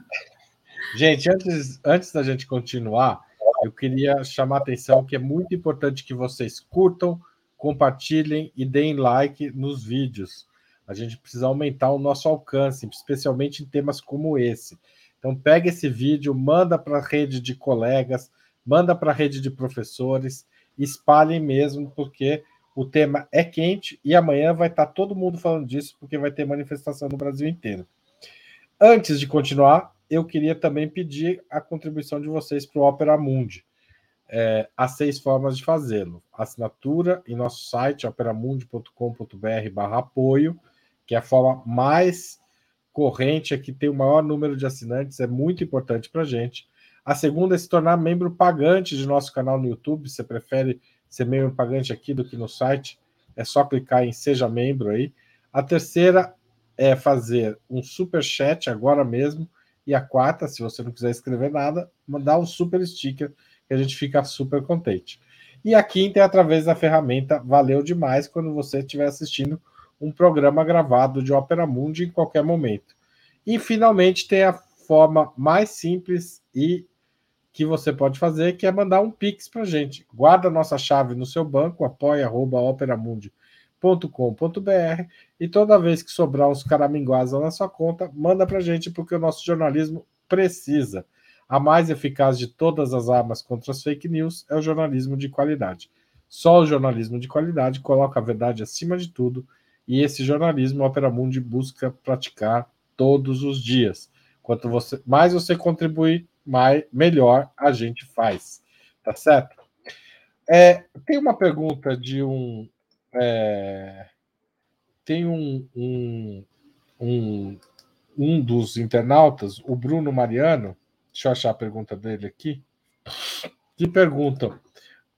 Speaker 1: Gente, antes, antes da gente continuar, eu queria chamar a atenção que é muito importante que vocês curtam, compartilhem e deem like nos vídeos. A gente precisa aumentar o nosso alcance, especialmente em temas como esse. Então, pega esse vídeo, manda para a rede de colegas, manda para a rede de professores, espalhem mesmo, porque o tema é quente e amanhã vai estar tá todo mundo falando disso, porque vai ter manifestação no Brasil inteiro. Antes de continuar, eu queria também pedir a contribuição de vocês para o Opera Mundi. É, há seis formas de fazê-lo. Assinatura em nosso site, operamundi.com.br apoio, que é a forma mais corrente é que tem o maior número de assinantes, é muito importante para a gente. A segunda é se tornar membro pagante de nosso canal no YouTube. Você prefere ser membro pagante aqui do que no site? É só clicar em Seja Membro aí. A terceira é fazer um super chat agora mesmo. E a quarta, se você não quiser escrever nada, mandar um super sticker que a gente fica super contente. E a quinta é através da ferramenta Valeu Demais quando você estiver assistindo um programa gravado de Opera Mundi em qualquer momento. E finalmente tem a forma mais simples e que você pode fazer, que é mandar um Pix para gente. Guarda nossa chave no seu banco, apoia.operamundi.com.br e toda vez que sobrar uns caraminguás na sua conta, manda para gente, porque o nosso jornalismo precisa. A mais eficaz de todas as armas contra as fake news é o jornalismo de qualidade. Só o jornalismo de qualidade coloca a verdade acima de tudo e esse jornalismo o Opera Mundi busca praticar todos os dias. Quanto você mais você contribuir, mais, melhor a gente faz. Tá certo? É, tem uma pergunta de um. É, tem um, um, um, um dos internautas, o Bruno Mariano. Deixa eu achar a pergunta dele aqui. Que pergunta: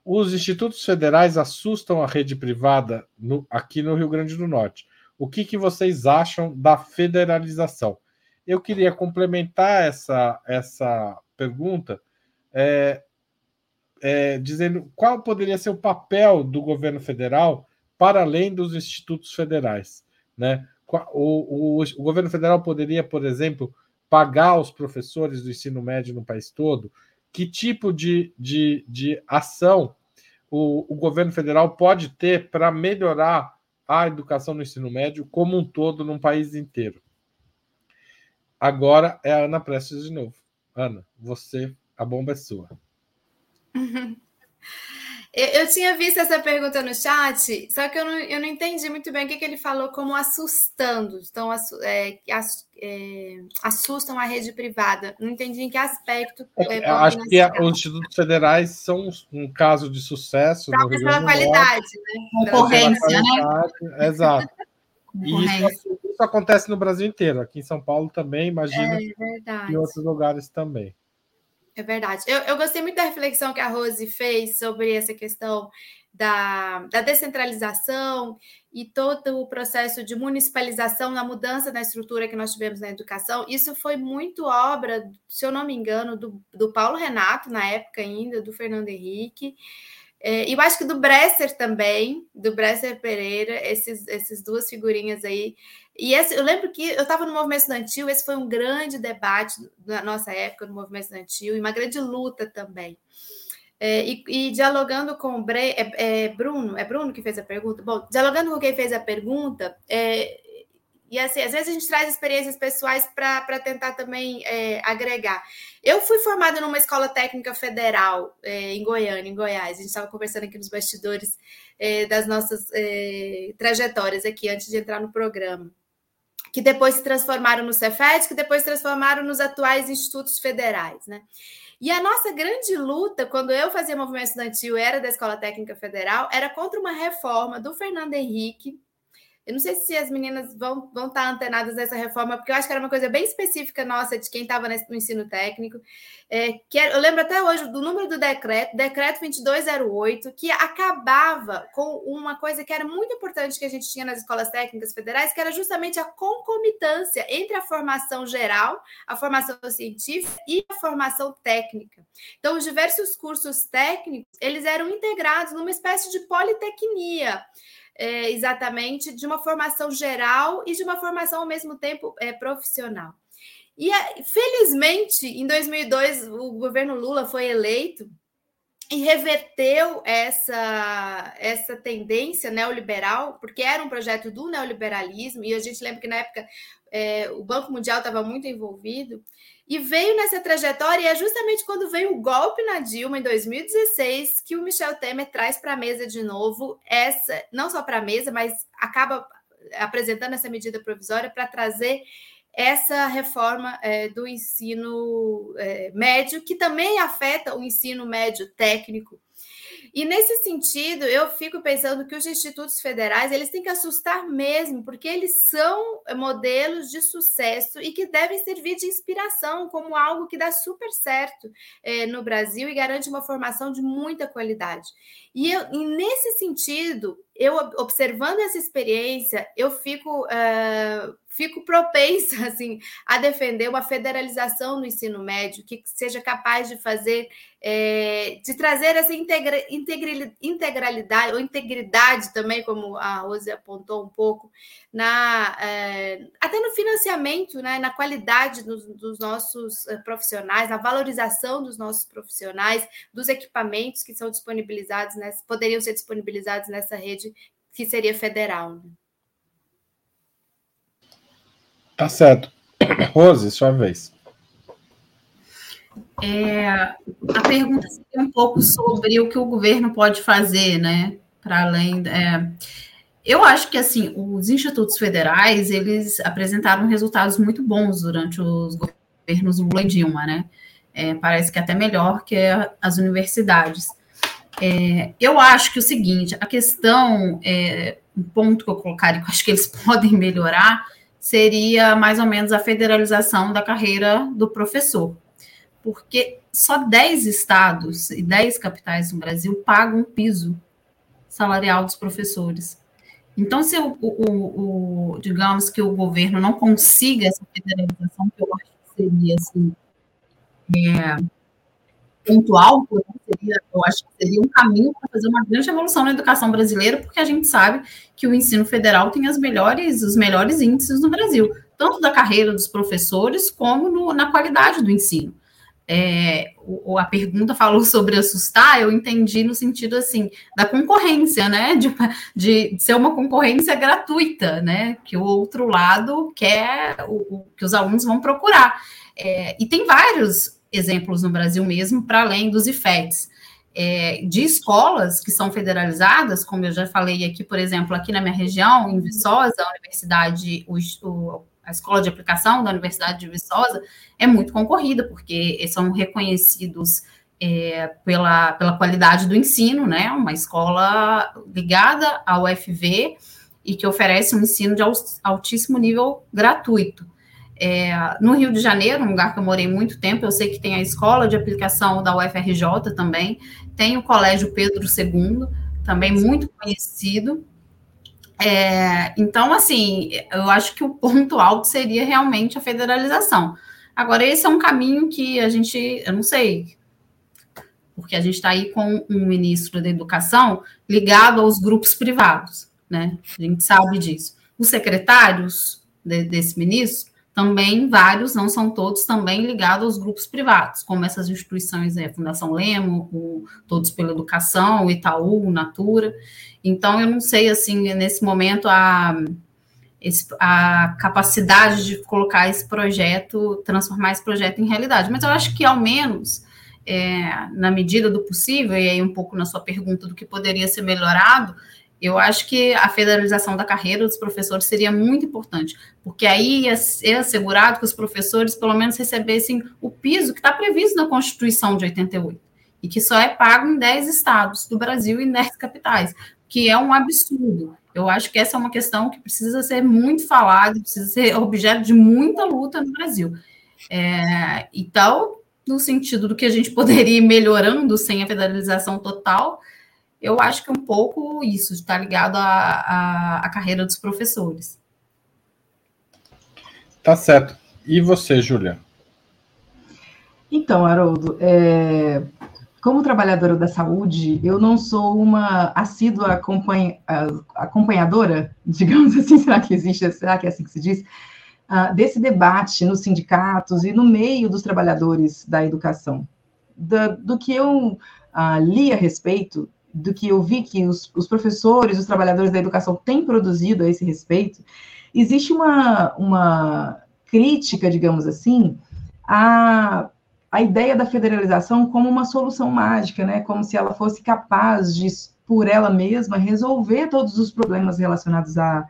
Speaker 1: os institutos federais assustam a rede privada no, aqui no Rio Grande do Norte. O que, que vocês acham da federalização? Eu queria complementar essa, essa pergunta é, é, dizendo qual poderia ser o papel do governo federal para além dos institutos federais. Né? O, o, o governo federal poderia, por exemplo, pagar os professores do ensino médio no país todo? Que tipo de, de, de ação o, o governo federal pode ter para melhorar a educação no ensino médio como um todo no país inteiro. Agora é a Ana Prestes de novo. Ana, você, a bomba é sua. [LAUGHS]
Speaker 2: Eu, eu, tinha visto essa pergunta no chat, só que eu não, eu não entendi muito bem o que, que ele falou como assustando. Então, é, é, assustam a rede privada. Não entendi em que aspecto.
Speaker 1: É, é acho que a, os institutos federais são um caso de sucesso.
Speaker 2: Talvez pela qualidade, né?
Speaker 3: Concorrência, né?
Speaker 1: Exato. E isso, isso, acontece no Brasil inteiro. Aqui em São Paulo também, imagino. É verdade. Em outros lugares também.
Speaker 2: É verdade. Eu, eu gostei muito da reflexão que a Rose fez sobre essa questão da, da descentralização e todo o processo de municipalização na mudança da estrutura que nós tivemos na educação. Isso foi muito obra, se eu não me engano, do, do Paulo Renato, na época ainda, do Fernando Henrique. É, eu acho que do Bresser também, do Bresser Pereira, esses, essas duas figurinhas aí. E esse, eu lembro que eu estava no movimento estudantil, esse foi um grande debate na nossa época no movimento estudantil, e uma grande luta também. É, e, e, dialogando com o Bre, é, é, Bruno, é Bruno que fez a pergunta? Bom, dialogando com quem fez a pergunta, é, e assim, às vezes a gente traz experiências pessoais para tentar também é, agregar. Eu fui formada numa escola técnica federal é, em Goiânia, em Goiás. A gente estava conversando aqui nos bastidores é, das nossas é, trajetórias aqui antes de entrar no programa. Que depois se transformaram no Cefet, que depois se transformaram nos atuais institutos federais, né? E a nossa grande luta, quando eu fazia movimento estudantil, era da Escola Técnica Federal, era contra uma reforma do Fernando Henrique, eu não sei se as meninas vão, vão estar antenadas nessa reforma, porque eu acho que era uma coisa bem específica nossa de quem estava no ensino técnico. É, que eu lembro até hoje do número do decreto, decreto 2208, que acabava com uma coisa que era muito importante que a gente tinha nas escolas técnicas federais, que era justamente a concomitância entre a formação geral, a formação científica e a formação técnica. Então, os diversos cursos técnicos, eles eram integrados numa espécie de politecnia é, exatamente de uma formação geral e de uma formação ao mesmo tempo é, profissional. E é, felizmente, em 2002, o governo Lula foi eleito e reverteu essa, essa tendência neoliberal, porque era um projeto do neoliberalismo, e a gente lembra que na época é, o Banco Mundial estava muito envolvido, e veio nessa trajetória, e é justamente quando veio o golpe na Dilma, em 2016, que o Michel Temer traz para a mesa de novo essa, não só para a mesa, mas acaba apresentando essa medida provisória para trazer essa reforma é, do ensino é, médio, que também afeta o ensino médio técnico, e nesse sentido, eu fico pensando que os institutos federais eles têm que assustar mesmo, porque eles são modelos de sucesso e que devem servir de inspiração como algo que dá super certo é, no Brasil e garante uma formação de muita qualidade. E, eu, e nesse sentido, eu observando essa experiência, eu fico uh, fico propensa [LAUGHS] assim a defender uma federalização no ensino médio que seja capaz de fazer é, de trazer essa integra, integralidade ou integridade também, como a Rose apontou um pouco, na é, até no financiamento, né, na qualidade dos, dos nossos profissionais, na valorização dos nossos profissionais, dos equipamentos que são disponibilizados, nessa, poderiam ser disponibilizados nessa rede que seria federal. Né?
Speaker 1: Tá certo. [COUGHS] Rose, sua vez.
Speaker 3: É, a pergunta seria um pouco sobre o que o governo pode fazer, né? Para além. É, eu acho que assim, os institutos federais eles apresentaram resultados muito bons durante os governos Lula e Dilma, né? É, parece que até melhor que as universidades. É, eu acho que o seguinte, a questão, é, um ponto que eu colocaria, que eu acho que eles [LAUGHS] podem melhorar, seria mais ou menos a federalização da carreira do professor. Porque só 10 estados e 10 capitais no Brasil pagam piso salarial dos professores. Então, se o, o, o, digamos que o governo não consiga essa federalização, que eu acho que seria assim, é, pontual, seria, eu acho que seria um caminho para fazer uma grande evolução na educação brasileira, porque a gente sabe que o ensino federal tem as melhores, os melhores índices no Brasil, tanto da carreira dos professores como no, na qualidade do ensino. É, o, a pergunta falou sobre assustar, eu entendi no sentido assim da concorrência, né? [LAUGHS] De, de ser uma concorrência gratuita, né? Que o outro lado quer, o, o que os alunos vão procurar. É, e tem vários exemplos no Brasil mesmo, para além dos IFETs. é, de escolas que são federalizadas, como eu já falei aqui, por exemplo, aqui na minha região, em Viçosa, a universidade, o, o, a escola de aplicação da Universidade de Viçosa é muito concorrida, porque são reconhecidos é, pela, pela qualidade do ensino, né? Uma escola ligada ao UFV e que oferece um ensino de altíssimo nível gratuito. É, no Rio de Janeiro, um lugar que eu morei muito tempo, eu sei que tem a escola de aplicação da UFRJ também, tem o Colégio Pedro II, também muito conhecido. É, então, assim, eu acho que o ponto alto seria realmente a federalização. Agora, esse é um caminho que a gente, eu não sei, porque a gente está aí com um ministro da Educação ligado aos grupos privados, né? A gente sabe disso. Os secretários de, desse ministro também vários, não são todos, também ligados aos grupos privados, como essas instituições, é, Fundação Lemo, o Todos pela Educação, o Itaú, o Natura. Então, eu não sei, assim, nesse momento, a, a capacidade de colocar esse projeto, transformar esse projeto em realidade. Mas eu acho que, ao menos, é, na medida do possível, e aí um pouco na sua pergunta do que poderia ser melhorado, eu acho que a federalização da carreira dos professores seria muito importante, porque aí ia ser assegurado que os professores pelo menos recebessem o piso que está previsto na Constituição de 88 e que só é pago em 10 estados do Brasil e em 10 capitais, que é um absurdo. Eu acho que essa é uma questão que precisa ser muito falada, precisa ser objeto de muita luta no Brasil. É, então, no sentido do que a gente poderia ir melhorando sem a federalização total, eu acho que um pouco isso está ligado à, à, carreira dos professores.
Speaker 1: Tá certo. E você, Júlia?
Speaker 4: Então, Haroldo, é, como trabalhadora da saúde, eu não sou uma assídua acompanha, acompanhadora, [LAUGHS] digamos assim, [LAUGHS] será que existe, será que é assim que se diz? Uh, desse debate nos sindicatos e no meio dos trabalhadores da educação. Do, do que eu uh, li a respeito, do que eu vi que os, os, professores, os trabalhadores da educação têm produzido a esse respeito, existe uma, uma crítica, digamos assim, à, à ideia da federalização como uma solução mágica, né? como se ela fosse capaz de, por ela mesma, resolver todos os problemas relacionados à,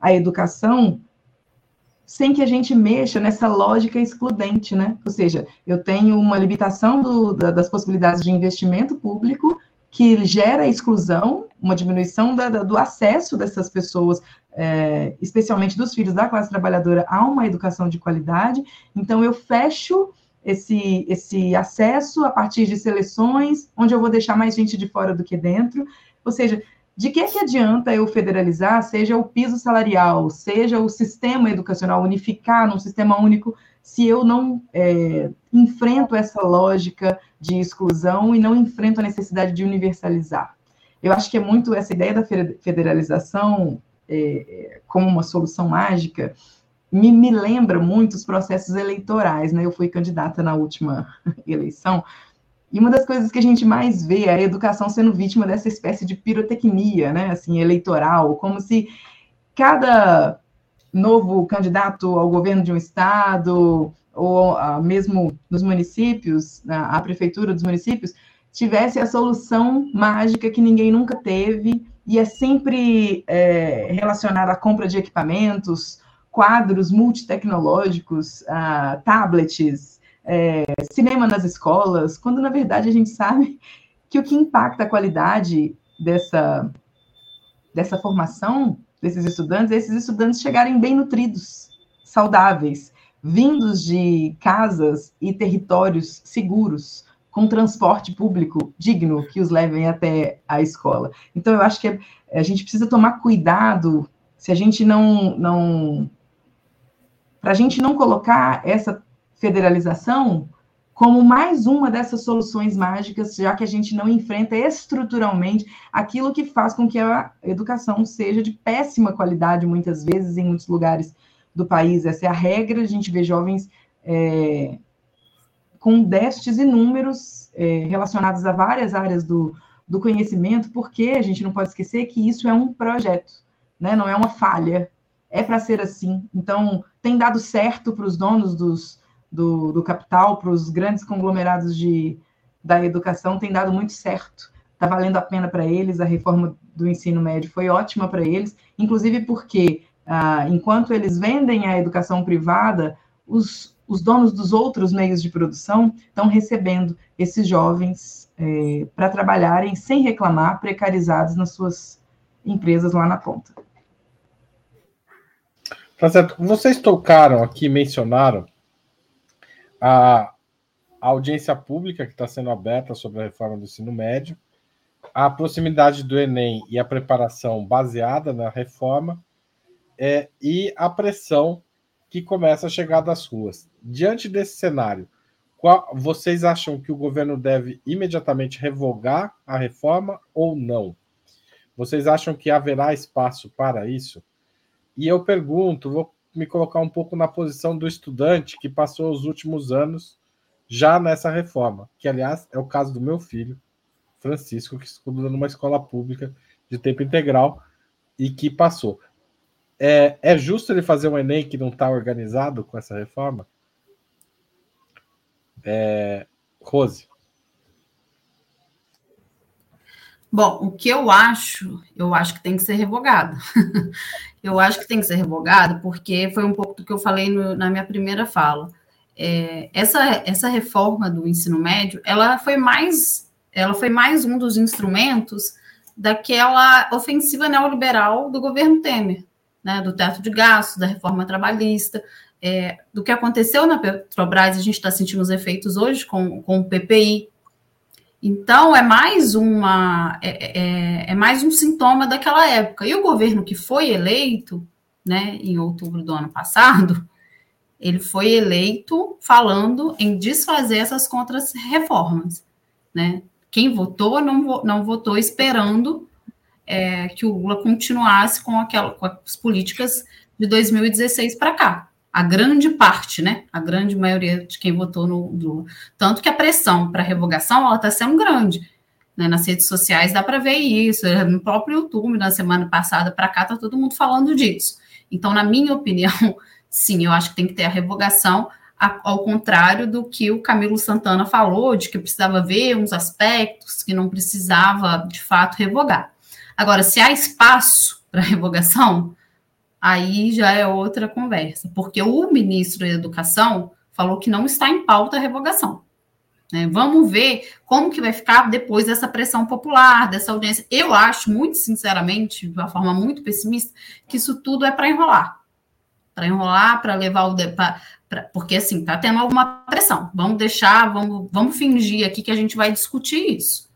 Speaker 4: à educação sem que a gente mexa nessa lógica excludente, né? Ou seja, eu tenho uma limitação do, da, das possibilidades de investimento público que gera exclusão, uma diminuição da, da, do acesso dessas pessoas, é, especialmente dos filhos da classe trabalhadora, a uma educação de qualidade. Então, eu fecho esse, esse acesso a partir de seleções, onde eu vou deixar mais gente de fora do que dentro. Ou seja, de que, que adianta eu federalizar, seja o piso salarial, seja o sistema educacional, unificar num sistema único, se eu não é, enfrento essa lógica de exclusão e não enfrento a necessidade de universalizar. Eu acho que é muito essa ideia da federalização é, como uma solução mágica, me, me, lembra muito os processos eleitorais, né? Eu fui candidata na última [LAUGHS] eleição, e uma das coisas que a gente mais vê é a educação sendo vítima dessa espécie de pirotecnia, né? Assim, eleitoral, como se cada novo candidato ao governo de um estado, ou uh, mesmo nos municípios, na, a prefeitura dos municípios, tivesse a solução mágica que ninguém nunca teve, e é sempre é, relacionada à compra de equipamentos, quadros multitecnológicos, uh, tablets, é, cinema nas escolas, quando na verdade a gente sabe que o que impacta a qualidade dessa, dessa formação desses estudantes esses estudantes chegarem bem nutridos, saudáveis, vindos de casas e territórios seguros, com transporte público digno que os levem até a escola. Então, eu acho que a gente precisa tomar cuidado se a gente não. não para a gente não colocar essa federalização como mais uma dessas soluções mágicas, já que a gente não enfrenta estruturalmente aquilo que faz com que a educação seja de péssima qualidade, muitas vezes, em muitos lugares do país. Essa é a regra, a gente vê jovens é, com déficits inúmeros é, relacionados a várias áreas do, do conhecimento, porque a gente não pode esquecer que isso é um projeto, né? não é uma falha, é para ser assim. Então, tem dado certo para os donos dos, do, do capital, para os grandes conglomerados de, da educação tem dado muito certo. Está valendo a pena para eles, a reforma do ensino médio foi ótima para eles, inclusive porque, ah, enquanto eles vendem a educação privada, os, os donos dos outros meios de produção estão recebendo esses jovens é, para trabalharem sem reclamar, precarizados nas suas empresas lá na ponta.
Speaker 1: Tá certo. Vocês tocaram aqui, mencionaram a audiência pública que está sendo aberta sobre a reforma do ensino médio, a proximidade do Enem e a preparação baseada na reforma, é, e a pressão que começa a chegar das ruas. Diante desse cenário, qual, vocês acham que o governo deve imediatamente revogar a reforma ou não? Vocês acham que haverá espaço para isso? E eu pergunto, vou me colocar um pouco na posição do estudante que passou os últimos anos já nessa reforma, que aliás é o caso do meu filho, Francisco, que estuda numa escola pública de tempo integral e que passou. É, é justo ele fazer um Enem que não está organizado com essa reforma? É, Rose.
Speaker 3: Bom, o que eu acho, eu acho que tem que ser revogado. [LAUGHS] eu acho que tem que ser revogado, porque foi um pouco do que eu falei no, na minha primeira fala. É, essa, essa reforma do ensino médio, ela foi mais, ela foi mais um dos instrumentos daquela ofensiva neoliberal do governo Temer, né, do teto de gastos, da reforma trabalhista, é, do que aconteceu na Petrobras, a gente está sentindo os efeitos hoje com, com o PPI, então, é mais uma é, é, é, mais um sintoma daquela época. E o governo que foi eleito, né, em outubro do ano passado, ele foi eleito falando em desfazer essas contras-reformas, né? Quem votou não, não votou esperando é, que o Lula continuasse com, aquela, com as políticas de 2016 para cá a grande parte, né? A grande maioria de quem votou no Lula. Tanto que a pressão para revogação ela está sendo grande. Né? Nas redes sociais dá para ver isso. No próprio YouTube, na semana passada para cá, está todo mundo falando disso. Então, na minha opinião, [LAUGHS] sim, eu acho que tem que ter a revogação, ao contrário do que o Camilo Santana falou, de que precisava ver uns aspectos que não precisava, de fato, revogar. Agora, se há espaço para revogação, aí já é outra conversa, porque o ministro da Educação falou que não está em pauta a revogação. Né? Vamos ver como que vai ficar depois dessa pressão popular, dessa audiência. Eu acho, muito sinceramente, de uma forma muito pessimista, que isso tudo é para enrolar. Para enrolar, para levar o. Pra, pra, porque, assim, está tendo alguma pressão. Vamos deixar, vamos, vamos fingir aqui que a gente vai discutir isso.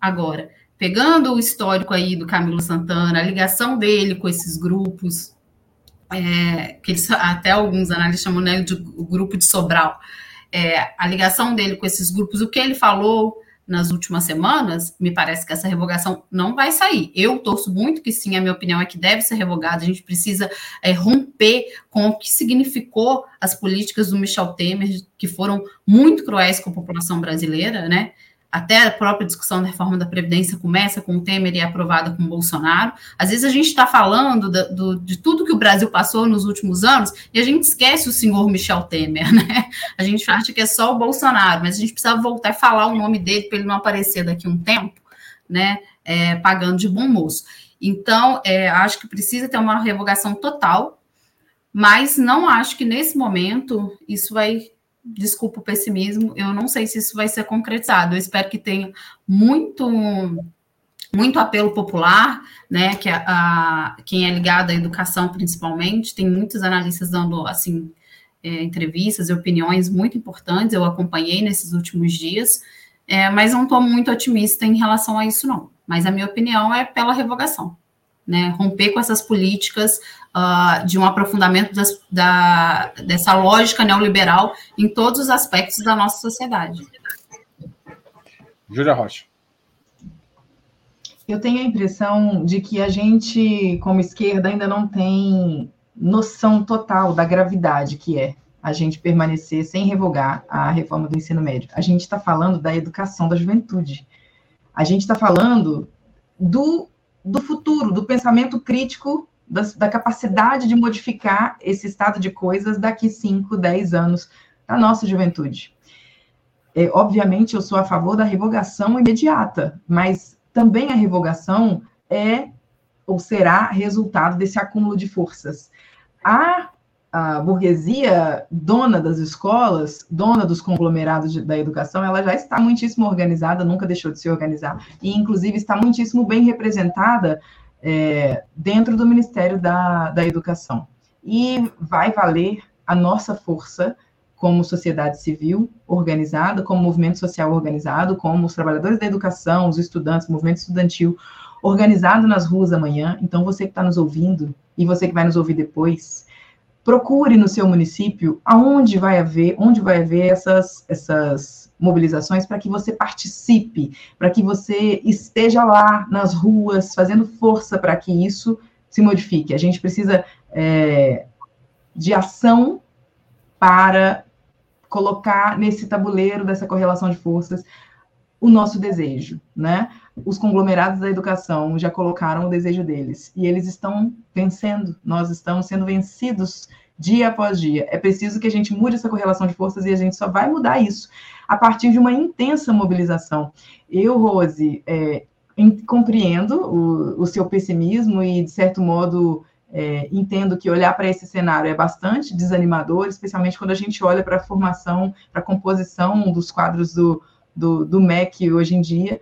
Speaker 3: Agora, pegando o histórico aí do Camilo Santana, a ligação dele com esses grupos, é, que eles, até alguns analistas chamam né, de o grupo de Sobral, é, a ligação dele com esses grupos, o que ele falou nas últimas semanas, me parece que essa revogação não vai sair. Eu torço muito que sim, a minha opinião é que deve ser revogada, a gente precisa é, romper com o que significou as políticas do Michel Temer, que foram muito cruéis com a população brasileira, né? Até a própria discussão da reforma da Previdência começa com o Temer e é aprovada com o Bolsonaro. Às vezes a gente está falando do, do, de tudo que o Brasil passou nos últimos anos e a gente esquece o senhor Michel Temer, [LAUGHS] né? A gente acha que é só o Bolsonaro, mas a gente precisa voltar e falar o nome dele para ele não aparecer daqui a um tempo, né? É, pagando de bom moço. Então, é, acho que precisa ter uma revogação total, mas não acho que nesse momento isso vai desculpa o pessimismo, eu não sei se isso vai ser concretizado. Eu espero que tenha muito muito apelo popular, né? Que a, a quem é ligado à educação, principalmente, tem muitos analistas dando assim é, entrevistas e opiniões muito importantes. Eu acompanhei nesses últimos dias, é, mas não estou muito otimista em relação a isso, não. Mas a minha opinião é pela revogação né, romper com essas políticas uh, de um aprofundamento das, da, dessa lógica neoliberal em todos os aspectos da nossa sociedade.
Speaker 1: Júlia Rocha.
Speaker 4: Eu tenho a impressão de que a gente, como esquerda, ainda não tem noção total da gravidade que é a gente permanecer sem revogar a reforma do ensino médio. A gente está falando da educação da juventude. A gente está falando do do futuro, do pensamento crítico, da, da, capacidade de modificar esse estado de coisas daqui 5, 10 anos, da nossa juventude. é, obviamente, eu sou a favor da revogação imediata, mas também a revogação é ou será resultado desse acúmulo de forças. A, a burguesia dona das escolas, dona dos conglomerados de, da educação, ela já está muitíssimo organizada, nunca deixou de se organizar, e inclusive está muitíssimo bem representada é, dentro do Ministério da, da Educação. E vai valer a nossa força como sociedade civil organizada, como movimento social organizado, como os trabalhadores da educação, os estudantes, movimento estudantil organizado nas ruas amanhã. Então, você que está nos ouvindo e você que vai nos ouvir depois, procure no seu município aonde vai haver, onde vai haver essas, essas mobilizações para que você participe, para que você esteja lá nas ruas, fazendo força para que isso se modifique. A gente precisa é, de ação para colocar nesse tabuleiro dessa correlação de forças o nosso desejo, né? Os conglomerados da educação já colocaram o desejo deles e eles estão vencendo, nós estamos sendo vencidos dia após dia. É preciso que a gente mude essa correlação de forças e a gente só vai mudar isso a partir de uma intensa mobilização. Eu, Rose, é, compreendo o, o, seu pessimismo e, de certo modo, é, entendo que olhar para esse cenário é bastante desanimador, especialmente quando a gente olha para a formação, para a composição dos quadros do, do, do MEC hoje em dia.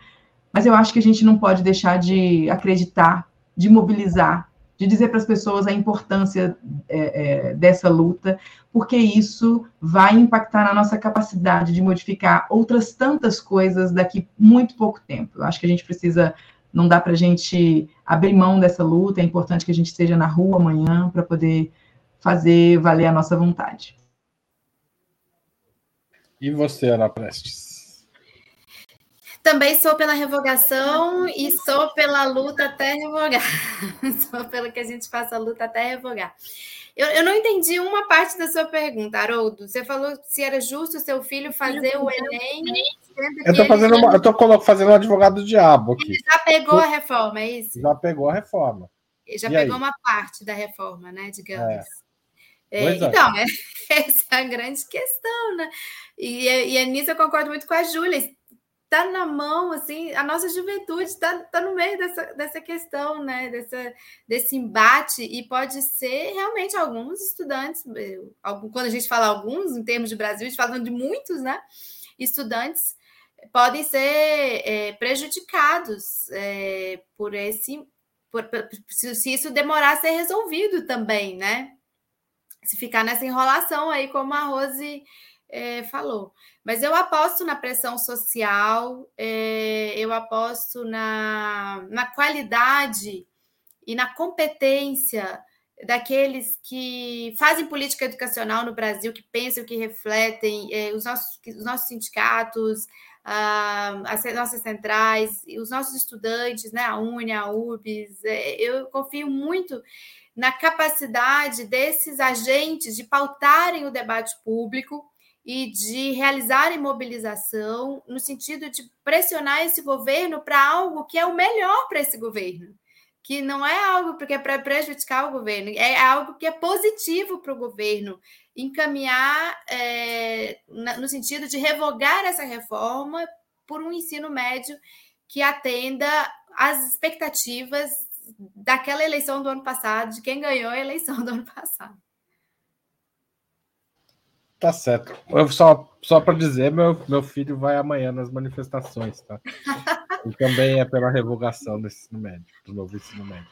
Speaker 4: Mas eu acho que a gente não pode deixar de acreditar, de mobilizar, de dizer para as pessoas a importância é, é, dessa luta, porque isso vai impactar na nossa capacidade de modificar outras tantas coisas daqui muito pouco tempo. Eu acho que a gente precisa, não dá para a gente abrir mão dessa luta, é importante que a gente esteja na rua amanhã para poder fazer valer a nossa vontade.
Speaker 1: E você, Ana Prestes?
Speaker 2: Também sou pela revogação e sou pela luta até revogar. [LAUGHS] sou pelo que a gente faça a luta até revogar. Eu, eu não entendi uma parte da sua pergunta, Haroldo. Você falou se era justo seu filho fazer o Enem.
Speaker 1: Eu estou fazendo, ele... uma, eu tô fazendo um advogado do diabo aqui. Ele
Speaker 2: já pegou a reforma, é isso?
Speaker 1: Já pegou a reforma.
Speaker 2: Ele já e pegou aí? uma parte da reforma, né? Digamos. É. É, é. então, é, [LAUGHS] essa é a grande questão, né? E, e a nisso eu concordo muito com a Júlia está na mão, assim, a nossa juventude está tá no meio dessa, dessa questão, né? Dessa, desse embate, e pode ser realmente alguns estudantes, algum, quando a gente fala alguns, em termos de Brasil, a gente fala de muitos, né? Estudantes podem ser é, prejudicados é, por esse. Por, por, se isso demorar a ser resolvido também, né? Se ficar nessa enrolação aí, como a Rose é, falou. Mas eu aposto na pressão social, é, eu aposto na, na qualidade e na competência daqueles que fazem política educacional no Brasil, que pensam, que refletem, é, os, nossos, os nossos sindicatos, ah, as nossas centrais, os nossos estudantes, né, a UNE, a URBS, é, eu confio muito na capacidade desses agentes de pautarem o debate público e de realizar mobilização no sentido de pressionar esse governo para algo que é o melhor para esse governo, que não é algo porque é para prejudicar o governo, é algo que é positivo para o governo encaminhar é, no sentido de revogar essa reforma por um ensino médio que atenda às expectativas daquela eleição do ano passado, de quem ganhou a eleição do ano passado.
Speaker 1: Tá certo. Eu só só para dizer, meu, meu filho vai amanhã nas manifestações, tá? E também é pela revogação do ensino médio, do novo ensino médio.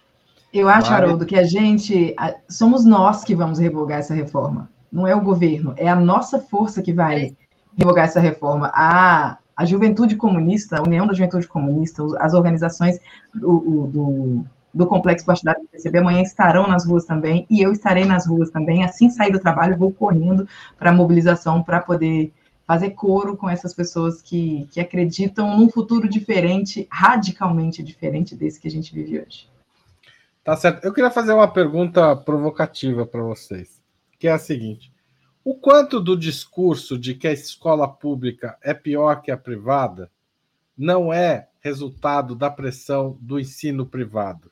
Speaker 4: Eu acho, Mas... Haroldo, que a gente somos nós que vamos revogar essa reforma. Não é o governo, é a nossa força que vai revogar essa reforma. A, a Juventude Comunista, a União da Juventude Comunista, as organizações do, do do Complexo Partidário do PCB amanhã estarão nas ruas também, e eu estarei nas ruas também. Assim sair do trabalho, vou correndo para a mobilização para poder fazer coro com essas pessoas que, que acreditam num futuro diferente, radicalmente diferente desse que a gente vive hoje.
Speaker 1: Tá certo. Eu queria fazer uma pergunta provocativa para vocês, que é a seguinte: o quanto do discurso de que a escola pública é pior que a privada não é resultado da pressão do ensino privado?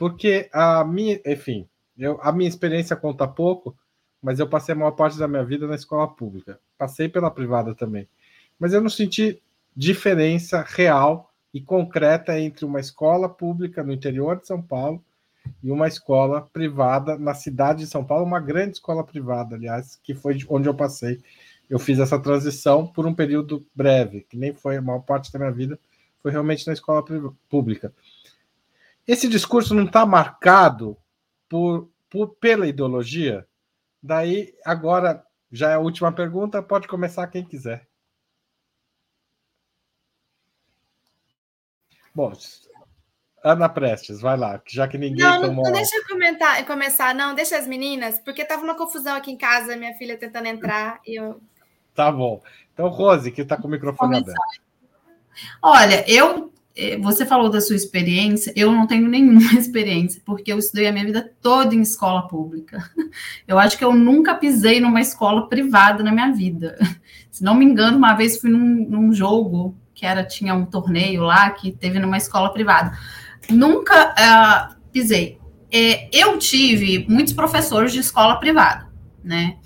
Speaker 1: Porque a minha, enfim, eu, a minha experiência conta pouco, mas eu passei a maior parte da minha vida na escola pública. Passei pela privada também. mas eu não senti diferença real e concreta entre uma escola pública no interior de São Paulo e uma escola privada na cidade de São Paulo, uma grande escola privada, aliás, que foi onde eu passei. Eu fiz essa transição por um período breve, que nem foi a maior parte da minha vida, foi realmente na escola pública. Esse discurso não está marcado por, por, pela ideologia? Daí, agora, já é a última pergunta, pode começar quem quiser. Bom, Ana Prestes, vai lá, já que ninguém
Speaker 2: não, tomou... Não, deixa eu comentar, começar, não, deixa as meninas, porque tava uma confusão aqui em casa, minha filha tentando entrar e eu...
Speaker 1: Tá bom. Então, Rose, que está com o microfone aberto.
Speaker 3: Olha, eu você falou da sua experiência, eu não tenho nenhuma [LAUGHS] experiência, porque eu estudei a minha vida toda em escola pública. [LAUGHS] Eu acho que eu nunca pisei numa escola privada na minha vida. [LAUGHS] Se não me engano, uma vez fui num, num jogo que era tinha um torneio lá que teve numa escola privada. Nunca uh, pisei. É, eu tive muitos professores de escola privada, né?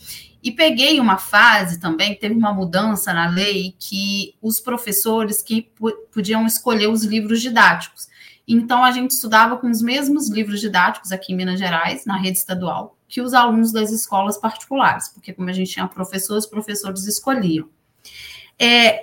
Speaker 3: E peguei uma fase também, teve uma mudança na lei que os professores que podiam escolher os livros didáticos. Então a gente estudava com os mesmos livros didáticos aqui em Minas Gerais, na rede estadual, que os alunos das escolas particulares, porque como a gente tinha professores, os professores escolhiam. É,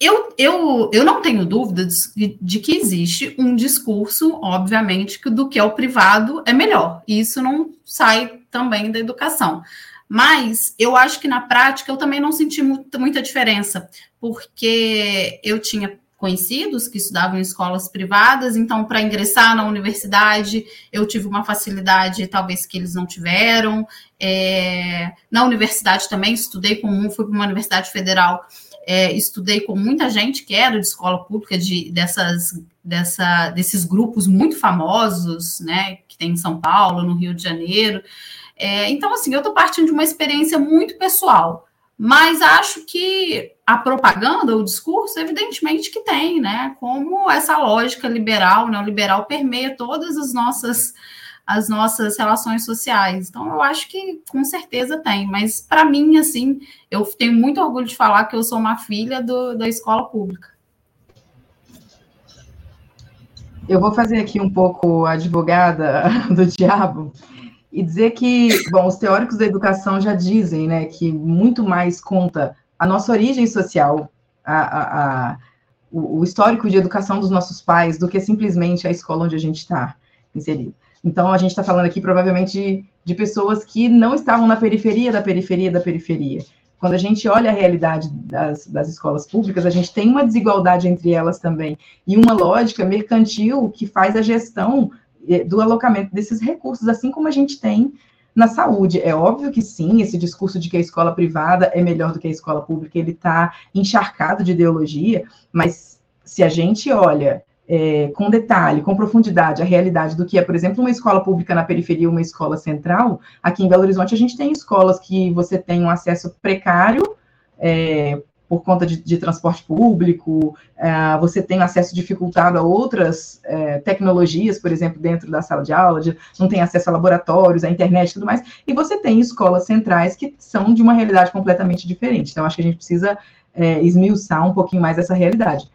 Speaker 3: eu, eu, eu não tenho dúvidas de, de, que existe um discurso, obviamente, que do que é o privado é melhor. E isso não sai também da educação. Mas eu acho que na prática eu também não senti muito, muita diferença, porque eu tinha conhecidos que estudavam em escolas privadas, então para ingressar na universidade eu tive uma facilidade talvez que eles não tiveram. É, na universidade também estudei com fui para uma universidade federal, é, estudei com muita gente que era de escola pública, de, dessas, dessa, desses grupos muito famosos, né, que tem em São Paulo, no Rio de Janeiro. É, então, assim, eu estou partindo de uma experiência muito pessoal, mas acho que a propaganda, o discurso, evidentemente que tem, né? Como essa lógica liberal, neoliberal, permeia todas as nossas as nossas relações sociais. Então, eu acho que com certeza tem, mas para mim, assim, eu tenho muito orgulho de falar que eu sou uma filha do, da escola pública.
Speaker 4: Eu vou fazer aqui um pouco advogada [LAUGHS] do diabo e dizer que, bom, os teóricos da educação já dizem, né, que muito mais conta a nossa origem social, a, a, a o, histórico de educação dos nossos pais, do que simplesmente a escola onde a gente está inserido. Então, a gente está falando aqui provavelmente de, de pessoas que não estavam na periferia da periferia da periferia. Quando a gente olha a realidade das, das escolas públicas, a gente tem uma desigualdade entre elas também, e uma lógica mercantil que faz a gestão do alocamento desses recursos, assim como a gente tem na saúde. É óbvio que sim, esse discurso de que a escola privada é melhor do que a escola pública, ele está encharcado de ideologia, mas se a gente olha é, com detalhe, com profundidade, a realidade do que é, por exemplo, uma escola pública na periferia, uma escola central, aqui em Belo Horizonte a gente tem escolas que você tem um acesso precário, é, por conta de, de transporte público, uh, você tem acesso dificultado a outras uh, tecnologias, por exemplo, dentro da sala de aula, de, não tem acesso a laboratórios, à internet e tudo mais, e você tem escolas centrais que são de uma realidade completamente diferente. Então, acho que a gente precisa uh, esmiuçar um pouquinho mais essa realidade.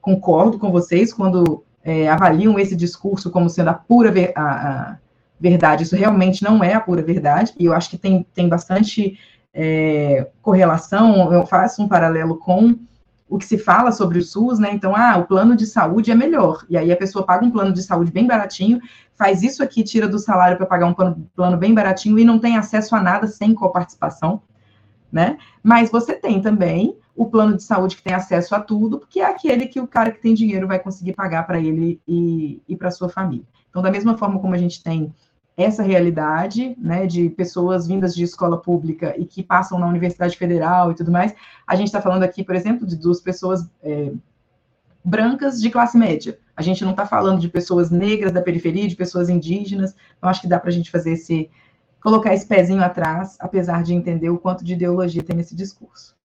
Speaker 4: Concordo com vocês quando avaliam esse discurso como sendo a pura ver, a, a verdade. Isso realmente não é a pura verdade, e eu acho que tem, tem bastante é, correlação, eu faço um paralelo com o que se fala sobre o SUS, né? Então, ah, o plano de saúde é melhor. E aí a pessoa paga um plano de saúde bem baratinho, faz isso aqui, tira do salário para pagar um plano, plano, bem baratinho e não tem acesso a nada sem coparticipação, né? Mas você tem também o plano de saúde que tem acesso a tudo, porque é aquele que o cara que tem dinheiro vai conseguir pagar para ele e, e para sua família. Então, da mesma forma como a gente tem essa realidade, né, de pessoas vindas de escola pública e que passam na Universidade Federal e tudo mais. A gente está falando aqui, por exemplo, de duas pessoas é, brancas de classe média. A gente não está falando de pessoas negras da periferia, de pessoas indígenas. Então, acho que dá para a gente fazer esse, colocar esse pezinho atrás, apesar de entender o quanto de ideologia tem nesse discurso.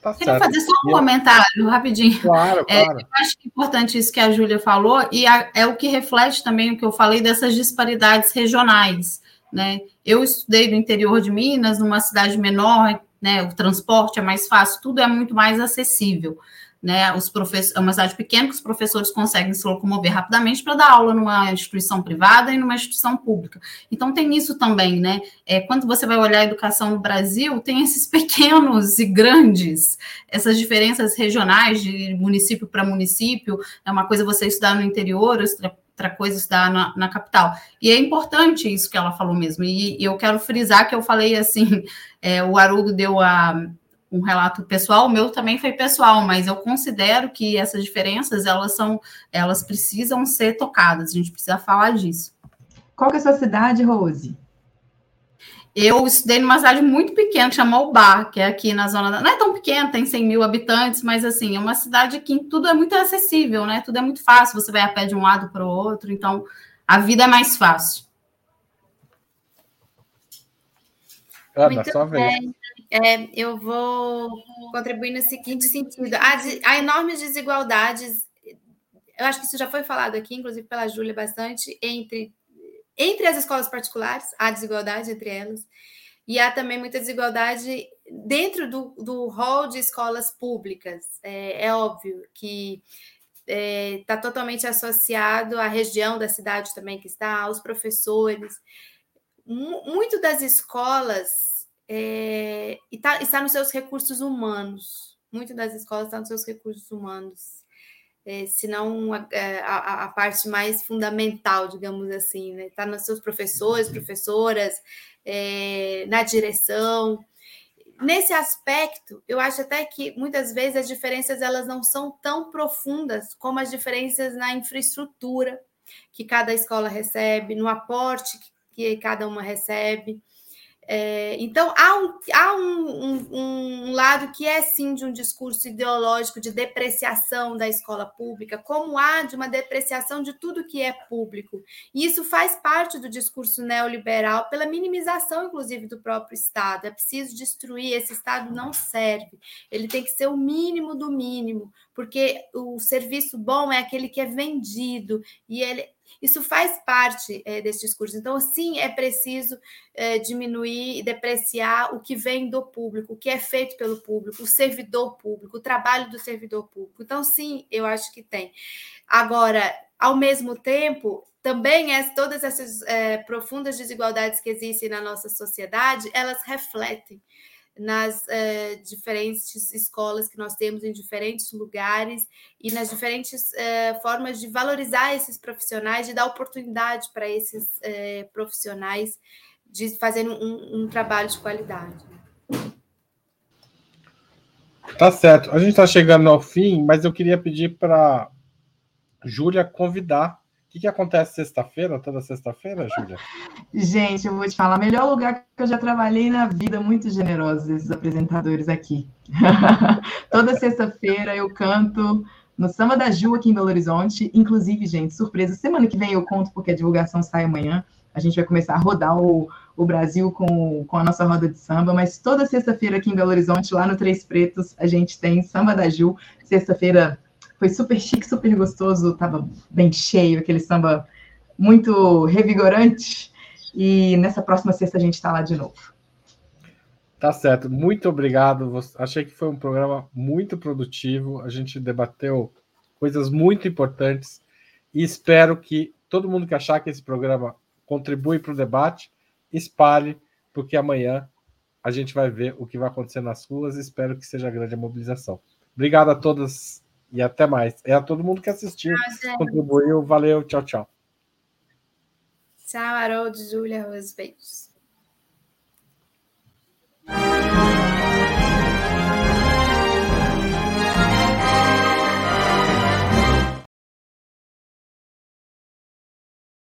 Speaker 3: Tá Queria certo. fazer só um comentário rapidinho.
Speaker 1: Claro,
Speaker 3: é, claro. eu acho que é importante isso que a Júlia falou, e a, é o que reflete também o que eu falei dessas disparidades regionais. Né? Eu estudei no interior de Minas, numa cidade menor, né? O transporte é mais fácil, tudo é muito mais acessível né? Os professores, é uma cidade pequena que os professores conseguem se locomover rapidamente para dar aula numa instituição privada e numa instituição pública. Então tem isso também, né? É, quando você vai olhar a educação no Brasil, tem esses [LAUGHS] pequenos e grandes, essas diferenças regionais de município para município. É uma coisa você estudar no interior, outra coisa estudar na, na, capital. E é importante isso que ela falou mesmo. E, e eu quero frisar que eu falei assim, é, o Haroldo deu a um relato pessoal, o meu também foi pessoal, mas eu considero que essas diferenças elas são, elas precisam ser tocadas. A gente precisa falar disso.
Speaker 4: Qual que é a sua cidade, Rose?
Speaker 3: Eu estudei numa cidade muito pequena, que chama Ubá, que é aqui na zona. Da... Não é tão pequena, tem 100 mil habitantes, mas assim, é uma cidade que tudo é muito acessível, né? Tudo é muito fácil, você vai a pé de um lado para o outro, então a vida é mais fácil.
Speaker 1: Ana, muito só vez.
Speaker 2: É, eu vou contribuir no seguinte sentido: há, há enormes desigualdades. Eu acho que isso já foi falado aqui, inclusive pela Júlia, bastante, entre, entre as escolas particulares, há desigualdade entre elas, e há também muita desigualdade dentro do, do hall de escolas públicas. É, é óbvio que está é, tá totalmente associado à região da cidade também que está, aos professores. Muito das escolas é, e tá, está nos seus recursos humanos. Muitas das escolas estão nos seus recursos humanos, é, se não a, é, a, a, parte mais fundamental, digamos assim, né? Está nos seus professores, professoras, é, na direção. Nesse aspecto, eu acho até que muitas vezes as diferenças elas não são tão profundas como as diferenças na infraestrutura que cada escola recebe, no aporte que, que cada uma recebe. É, então, há, um, há um, um, um, lado que é sim de um discurso ideológico de depreciação da escola pública, como há de uma depreciação de tudo que é público. E isso faz parte do discurso neoliberal, pela minimização, inclusive, do próprio Estado. É preciso destruir, esse Estado não serve, ele tem que ser o mínimo do mínimo, porque o serviço bom é aquele que é vendido e ele isso faz parte é, desse discurso. Então, sim, é preciso é, diminuir e depreciar o que vem do público, o que é feito pelo público, o servidor público, o trabalho do servidor público. Então, sim, eu acho que tem. Agora, ao mesmo tempo, também é, todas essas é, profundas desigualdades que existem na nossa sociedade, elas refletem nas uh, diferentes escolas que nós temos em diferentes lugares e nas diferentes uh, formas de valorizar esses profissionais, de dar oportunidade para esses uh, profissionais de fazerem um, um, trabalho de qualidade.
Speaker 1: Tá certo. A gente está chegando ao fim, mas eu queria pedir para Júlia convidar o que, que acontece sexta-feira, toda sexta-feira, Júlia?
Speaker 4: Gente, eu vou te falar, melhor lugar que eu já trabalhei na vida, muito generosos esses apresentadores aqui. [LAUGHS] toda sexta-feira eu canto no Samba da Ju aqui em Belo Horizonte. Inclusive, gente, surpresa, semana que vem eu conto porque a divulgação sai amanhã. A gente vai começar a rodar o, o Brasil com, com a nossa roda de samba, mas toda sexta-feira aqui em Belo Horizonte, lá no Três Pretos, a gente tem Samba da Ju, sexta-feira foi super chique, super gostoso, tava bem cheio, aquele samba muito revigorante. E nessa próxima sexta a gente está lá de novo.
Speaker 1: Tá certo, muito obrigado. Achei que foi um programa muito produtivo. A gente debateu coisas muito importantes e espero que todo mundo que achar que esse programa contribui para o debate, espalhe, porque amanhã a gente vai ver o que vai acontecer nas ruas. Espero que seja grande a mobilização. Obrigado a todas e até mais. É a todo mundo que assistiu, ah, contribuiu. Valeu, tchau, tchau.
Speaker 2: Tchau, Haroldo, Júlia, Rose, beijos.